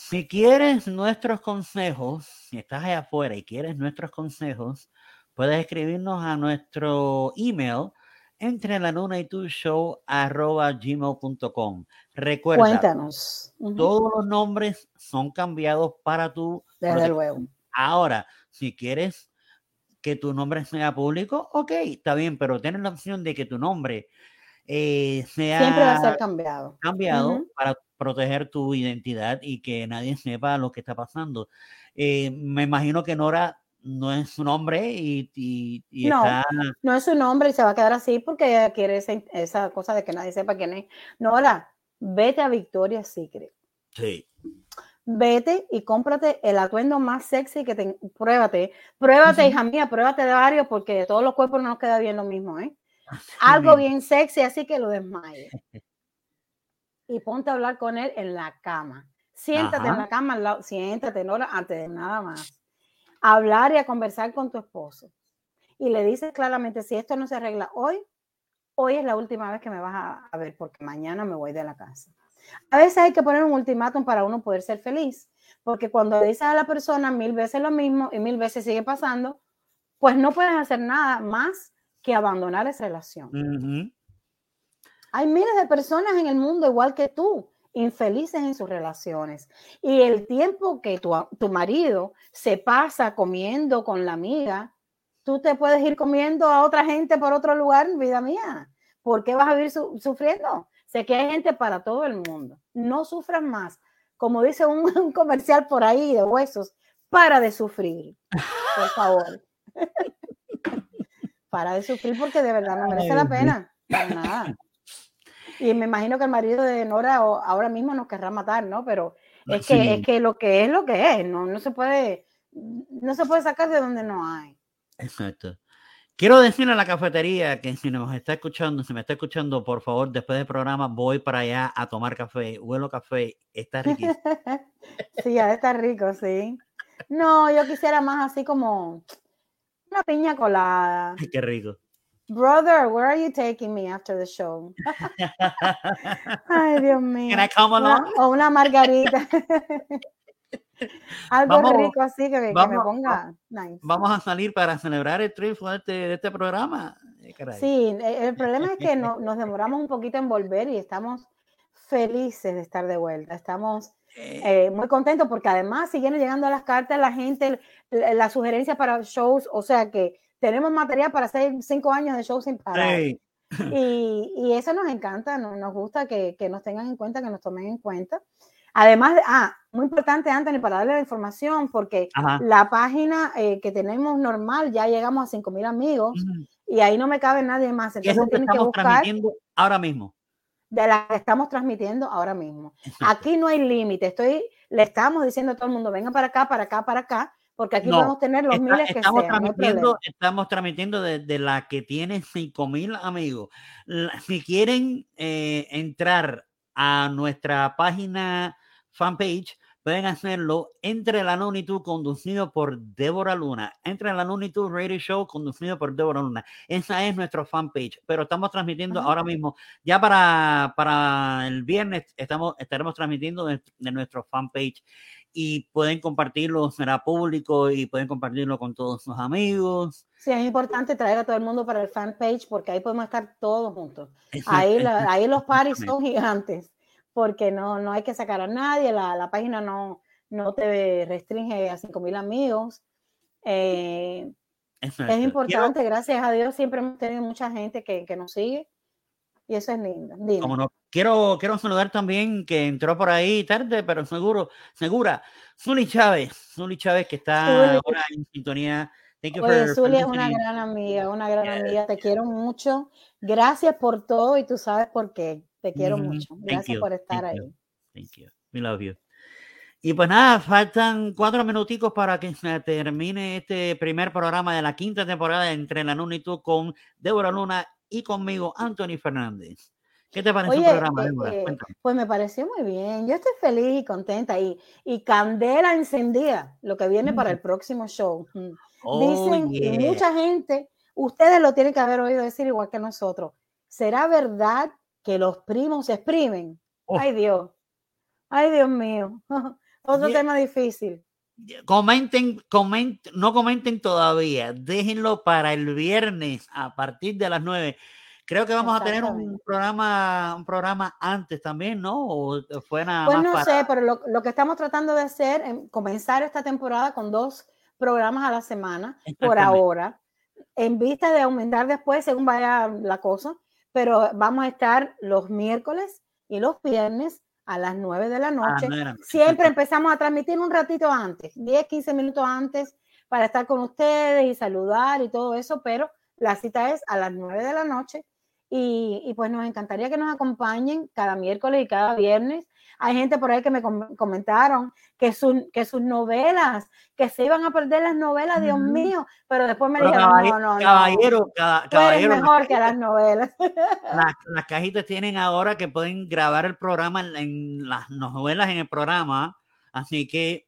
Si quieres nuestros consejos, si estás allá afuera y quieres nuestros consejos, puedes escribirnos a nuestro email entre la luna y tu show arroba gmail.com. Recuerda, Cuéntanos. Todos los nombres son cambiados para tu Desde luego. Ahora, si quieres que tu nombre sea público, ok, está bien, pero tienes la opción de que tu nombre eh, sea Siempre va a ser cambiado. cambiado Ujú. para proteger tu identidad y que nadie sepa lo que está pasando. Eh, me imagino que Nora no es su nombre y, y- y No. está No es su nombre y se va a quedar así porque ella quiere esa, esa cosa de que nadie sepa quién es. Nora, vete a Victoria's Secret. sí, Vete y cómprate el atuendo más sexy que te pruébate. Pruébate, hija mía, pruébate de varios porque de todos los cuerpos no nos queda bien lo mismo, ¿eh? Algo bien sexy, así que lo desmayes. Y ponte a hablar con él en la cama. Siéntate en la cama al lado, siéntate, Nora, antes de nada más. Hablar y a conversar con tu esposo. Y le dices claramente, si esto no se arregla hoy, hoy es la última vez que me vas a, a ver porque mañana me voy de la casa. A veces hay que poner un ultimátum para uno poder ser feliz, porque cuando dices a la persona mil veces lo mismo y mil veces sigue pasando, pues no puedes hacer nada más que abandonar esa relación. Hay miles de personas en el mundo igual que tú, infelices en sus relaciones. Y el tiempo que tu, tu marido se pasa comiendo con la amiga, tú te puedes ir comiendo a otra gente por otro lugar, vida mía. ¿Por qué vas a vivir su- sufriendo? Sé que hay gente para todo el mundo. No sufras más. Como dice un, un comercial por ahí de huesos, para de sufrir, por favor. para de sufrir porque de verdad no merece la pena. Para nada. Y me imagino que el marido de Nora o- ahora mismo nos querrá matar, ¿no? Pero es que, es que lo que es lo que es, no, no se puede, no se puede sacar de donde no hay. Exacto. Quiero decirle a la cafetería que si nos está escuchando, si me está escuchando, por favor, después del programa voy para allá a tomar café. Huelo café, está riquísimo. Sí, ya está rico, sí. No, yo quisiera más así como una piña colada. Qué rico. Brother, where are you taking me after the show? Ay, Dios mío. Can I come Una- along? o una margarita. Algo Vamos- rico así que, me- que me vamos- ponga nice. Vamos a salir para celebrar el triunfo de este, de este programa. Eh, caray. Sí, e- el problema es que no- nos demoramos un poquito en volver y estamos felices de estar de vuelta. Estamos Eh, eh, muy contentos porque además siguen llegando las cartas, la gente, la- las sugerencias para shows, o sea que tenemos material para hacer cinco años de shows sin parar. Y, y eso nos encanta, no- nos gusta que, que nos tengan en cuenta, que nos tomen en cuenta. Además, de- ah, muy importante, Anthony, para darle la información, porque Ajá. la página eh, que tenemos normal, ya llegamos a 5 mil amigos Ujú. y ahí no me cabe nadie más. ¿Qué es Entonces que tienen que buscar ahora mismo? de la que estamos transmitiendo ahora mismo. Aquí no hay límite, estoy, le estamos diciendo a todo el mundo, venga para acá, para acá, para acá, porque aquí No, podemos tener los Está- miles que estamos, sean. transmitiendo, estamos transmitiendo desde la que tiene 5000 amigos. La- si quieren eh, entrar a nuestra página fanpage, pueden hacerlo entre la Lunitud conducido por Débora Luna. Entre la Lunitud Radio Show conducido por Débora Luna. Esa es nuestro fanpage, pero estamos transmitiendo ahora mismo, ya para, para el viernes, estamos, estaremos transmitiendo de, de nuestro fanpage y pueden compartirlo, será público y pueden compartirlo con todos sus amigos. Sí, es importante traer a todo el mundo para el fanpage porque ahí podemos estar todos juntos. Ahí, la, ahí los paris son gigantes porque no, no hay que sacar a nadie, la, la página no, no te restringe a 5.000 amigos. Eh, es importante, gracias a Dios siempre hemos tenido mucha gente que, que nos sigue y eso es lindo. Como no, quiero, quiero saludar también que entró por ahí tarde, pero seguro, segura, Zuli Chávez, Zuli Chávez que está ahora en sintonía. Oye, Zuli es una gran amiga, una gran amiga, te quiero mucho. Gracias por todo y tú sabes por qué. Te quiero mm, mucho. Gracias por estar ahí. Thank you. We love you. Y pues nada, faltan cuatro minuticos para que se termine este primer programa de la quinta temporada entre la Luna y tú con Débora Luna y conmigo, Anthony Fernández. ¿Qué te parece el programa, Débora? Eh, pues me pareció muy bien. Yo estoy feliz y contenta y, y candela encendida lo que viene para el próximo show. Mm. Oh, Dicen y mucha gente, ustedes lo tienen que haber oído decir igual que nosotros. ¿Será verdad que los primos se exprimen. Oh. Ay Dios, ay Dios mío. Otro tema difícil. Comenten, comenten, no comenten todavía, déjenlo para el viernes a partir de las 9. Creo que vamos a tener un programa, un programa antes también, ¿no? O fue nada pues no sé, pero lo, lo, que estamos tratando de hacer es comenzar esta temporada con dos programas a la semana por ahora, en vista de aumentar después según vaya la cosa pero vamos a estar los miércoles y los viernes a las 9 de la noche. Siempre empezamos a transmitir un ratito antes, 10, 15 minutos antes, para estar con ustedes y saludar y todo eso, pero la cita es a las 9 de la noche y, y pues nos encantaría que nos acompañen cada miércoles y cada viernes hay gente por ahí que me comentaron que, que sus novelas, que se iban a perder las novelas, Dios mío, pero después me dijeron, no, no, caballero, caballero, mejor que las novelas. Las, cajitas tienen ahora que pueden grabar el programa en, las novelas en el programa, así que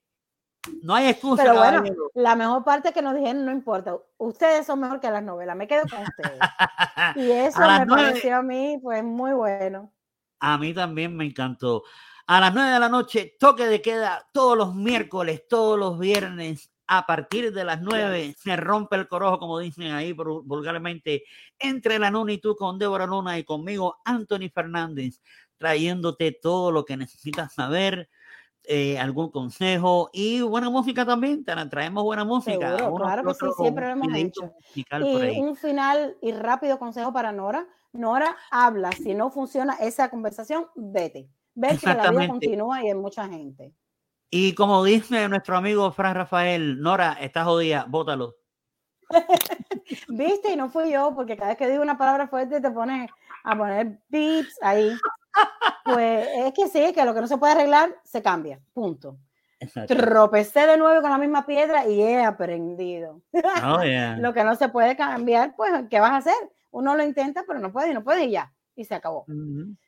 no hay excusa. Pero bueno, la mejor parte que nos dijeron, no importa, ustedes son mejor que las novelas, me quedo con ustedes. y eso me pareció a mí, pues, muy bueno. A mí también me encantó a las 9 de la noche, toque de queda todos los miércoles, todos los viernes. A partir de las 9 se rompe el corojo, como dicen ahí vulgarmente, entre la Luna y tú con Débora Luna y conmigo, Anthony Fernández, trayéndote todo lo que necesitas saber, eh, algún consejo y buena música también. Traemos buena música. claro que sí, siempre lo hemos hecho. Y un final y rápido consejo para Nora. Nora, habla. Si no funciona esa conversación, vete ver que la vida continúa y hay mucha gente. Y como dice nuestro amigo Fran Rafael, Nora, estás jodida, bótalo. Viste, y no fui yo, porque cada vez que digo una palabra fuerte te pones a poner beeps ahí. Pues es que sí, que lo que no se puede arreglar se cambia, punto. Tropecé de nuevo con la misma piedra y he aprendido. Oh, lo que no se puede cambiar, pues, ¿qué vas a hacer? Uno lo intenta, pero no puede y no puede y ya y se acabó.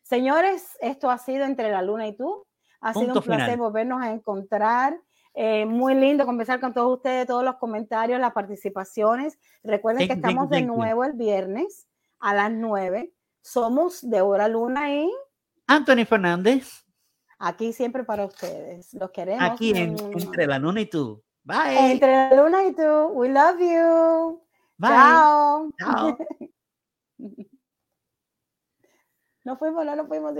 Señores, esto ha sido entre la luna y tú. Ha sido un placer volvernos a encontrar. Eh, muy lindo conversar con todos ustedes, todos los comentarios, las participaciones. Recuerden que estamos de nuevo el viernes a las 9. Somos de Hora Luna y Anthony Fernández. Aquí siempre para ustedes. Los queremos. Aquí entre la luna y tú. Bye. Entre la luna y tú. We love you. Bye. Chao. Chao. No fuimos, no, no fuimos,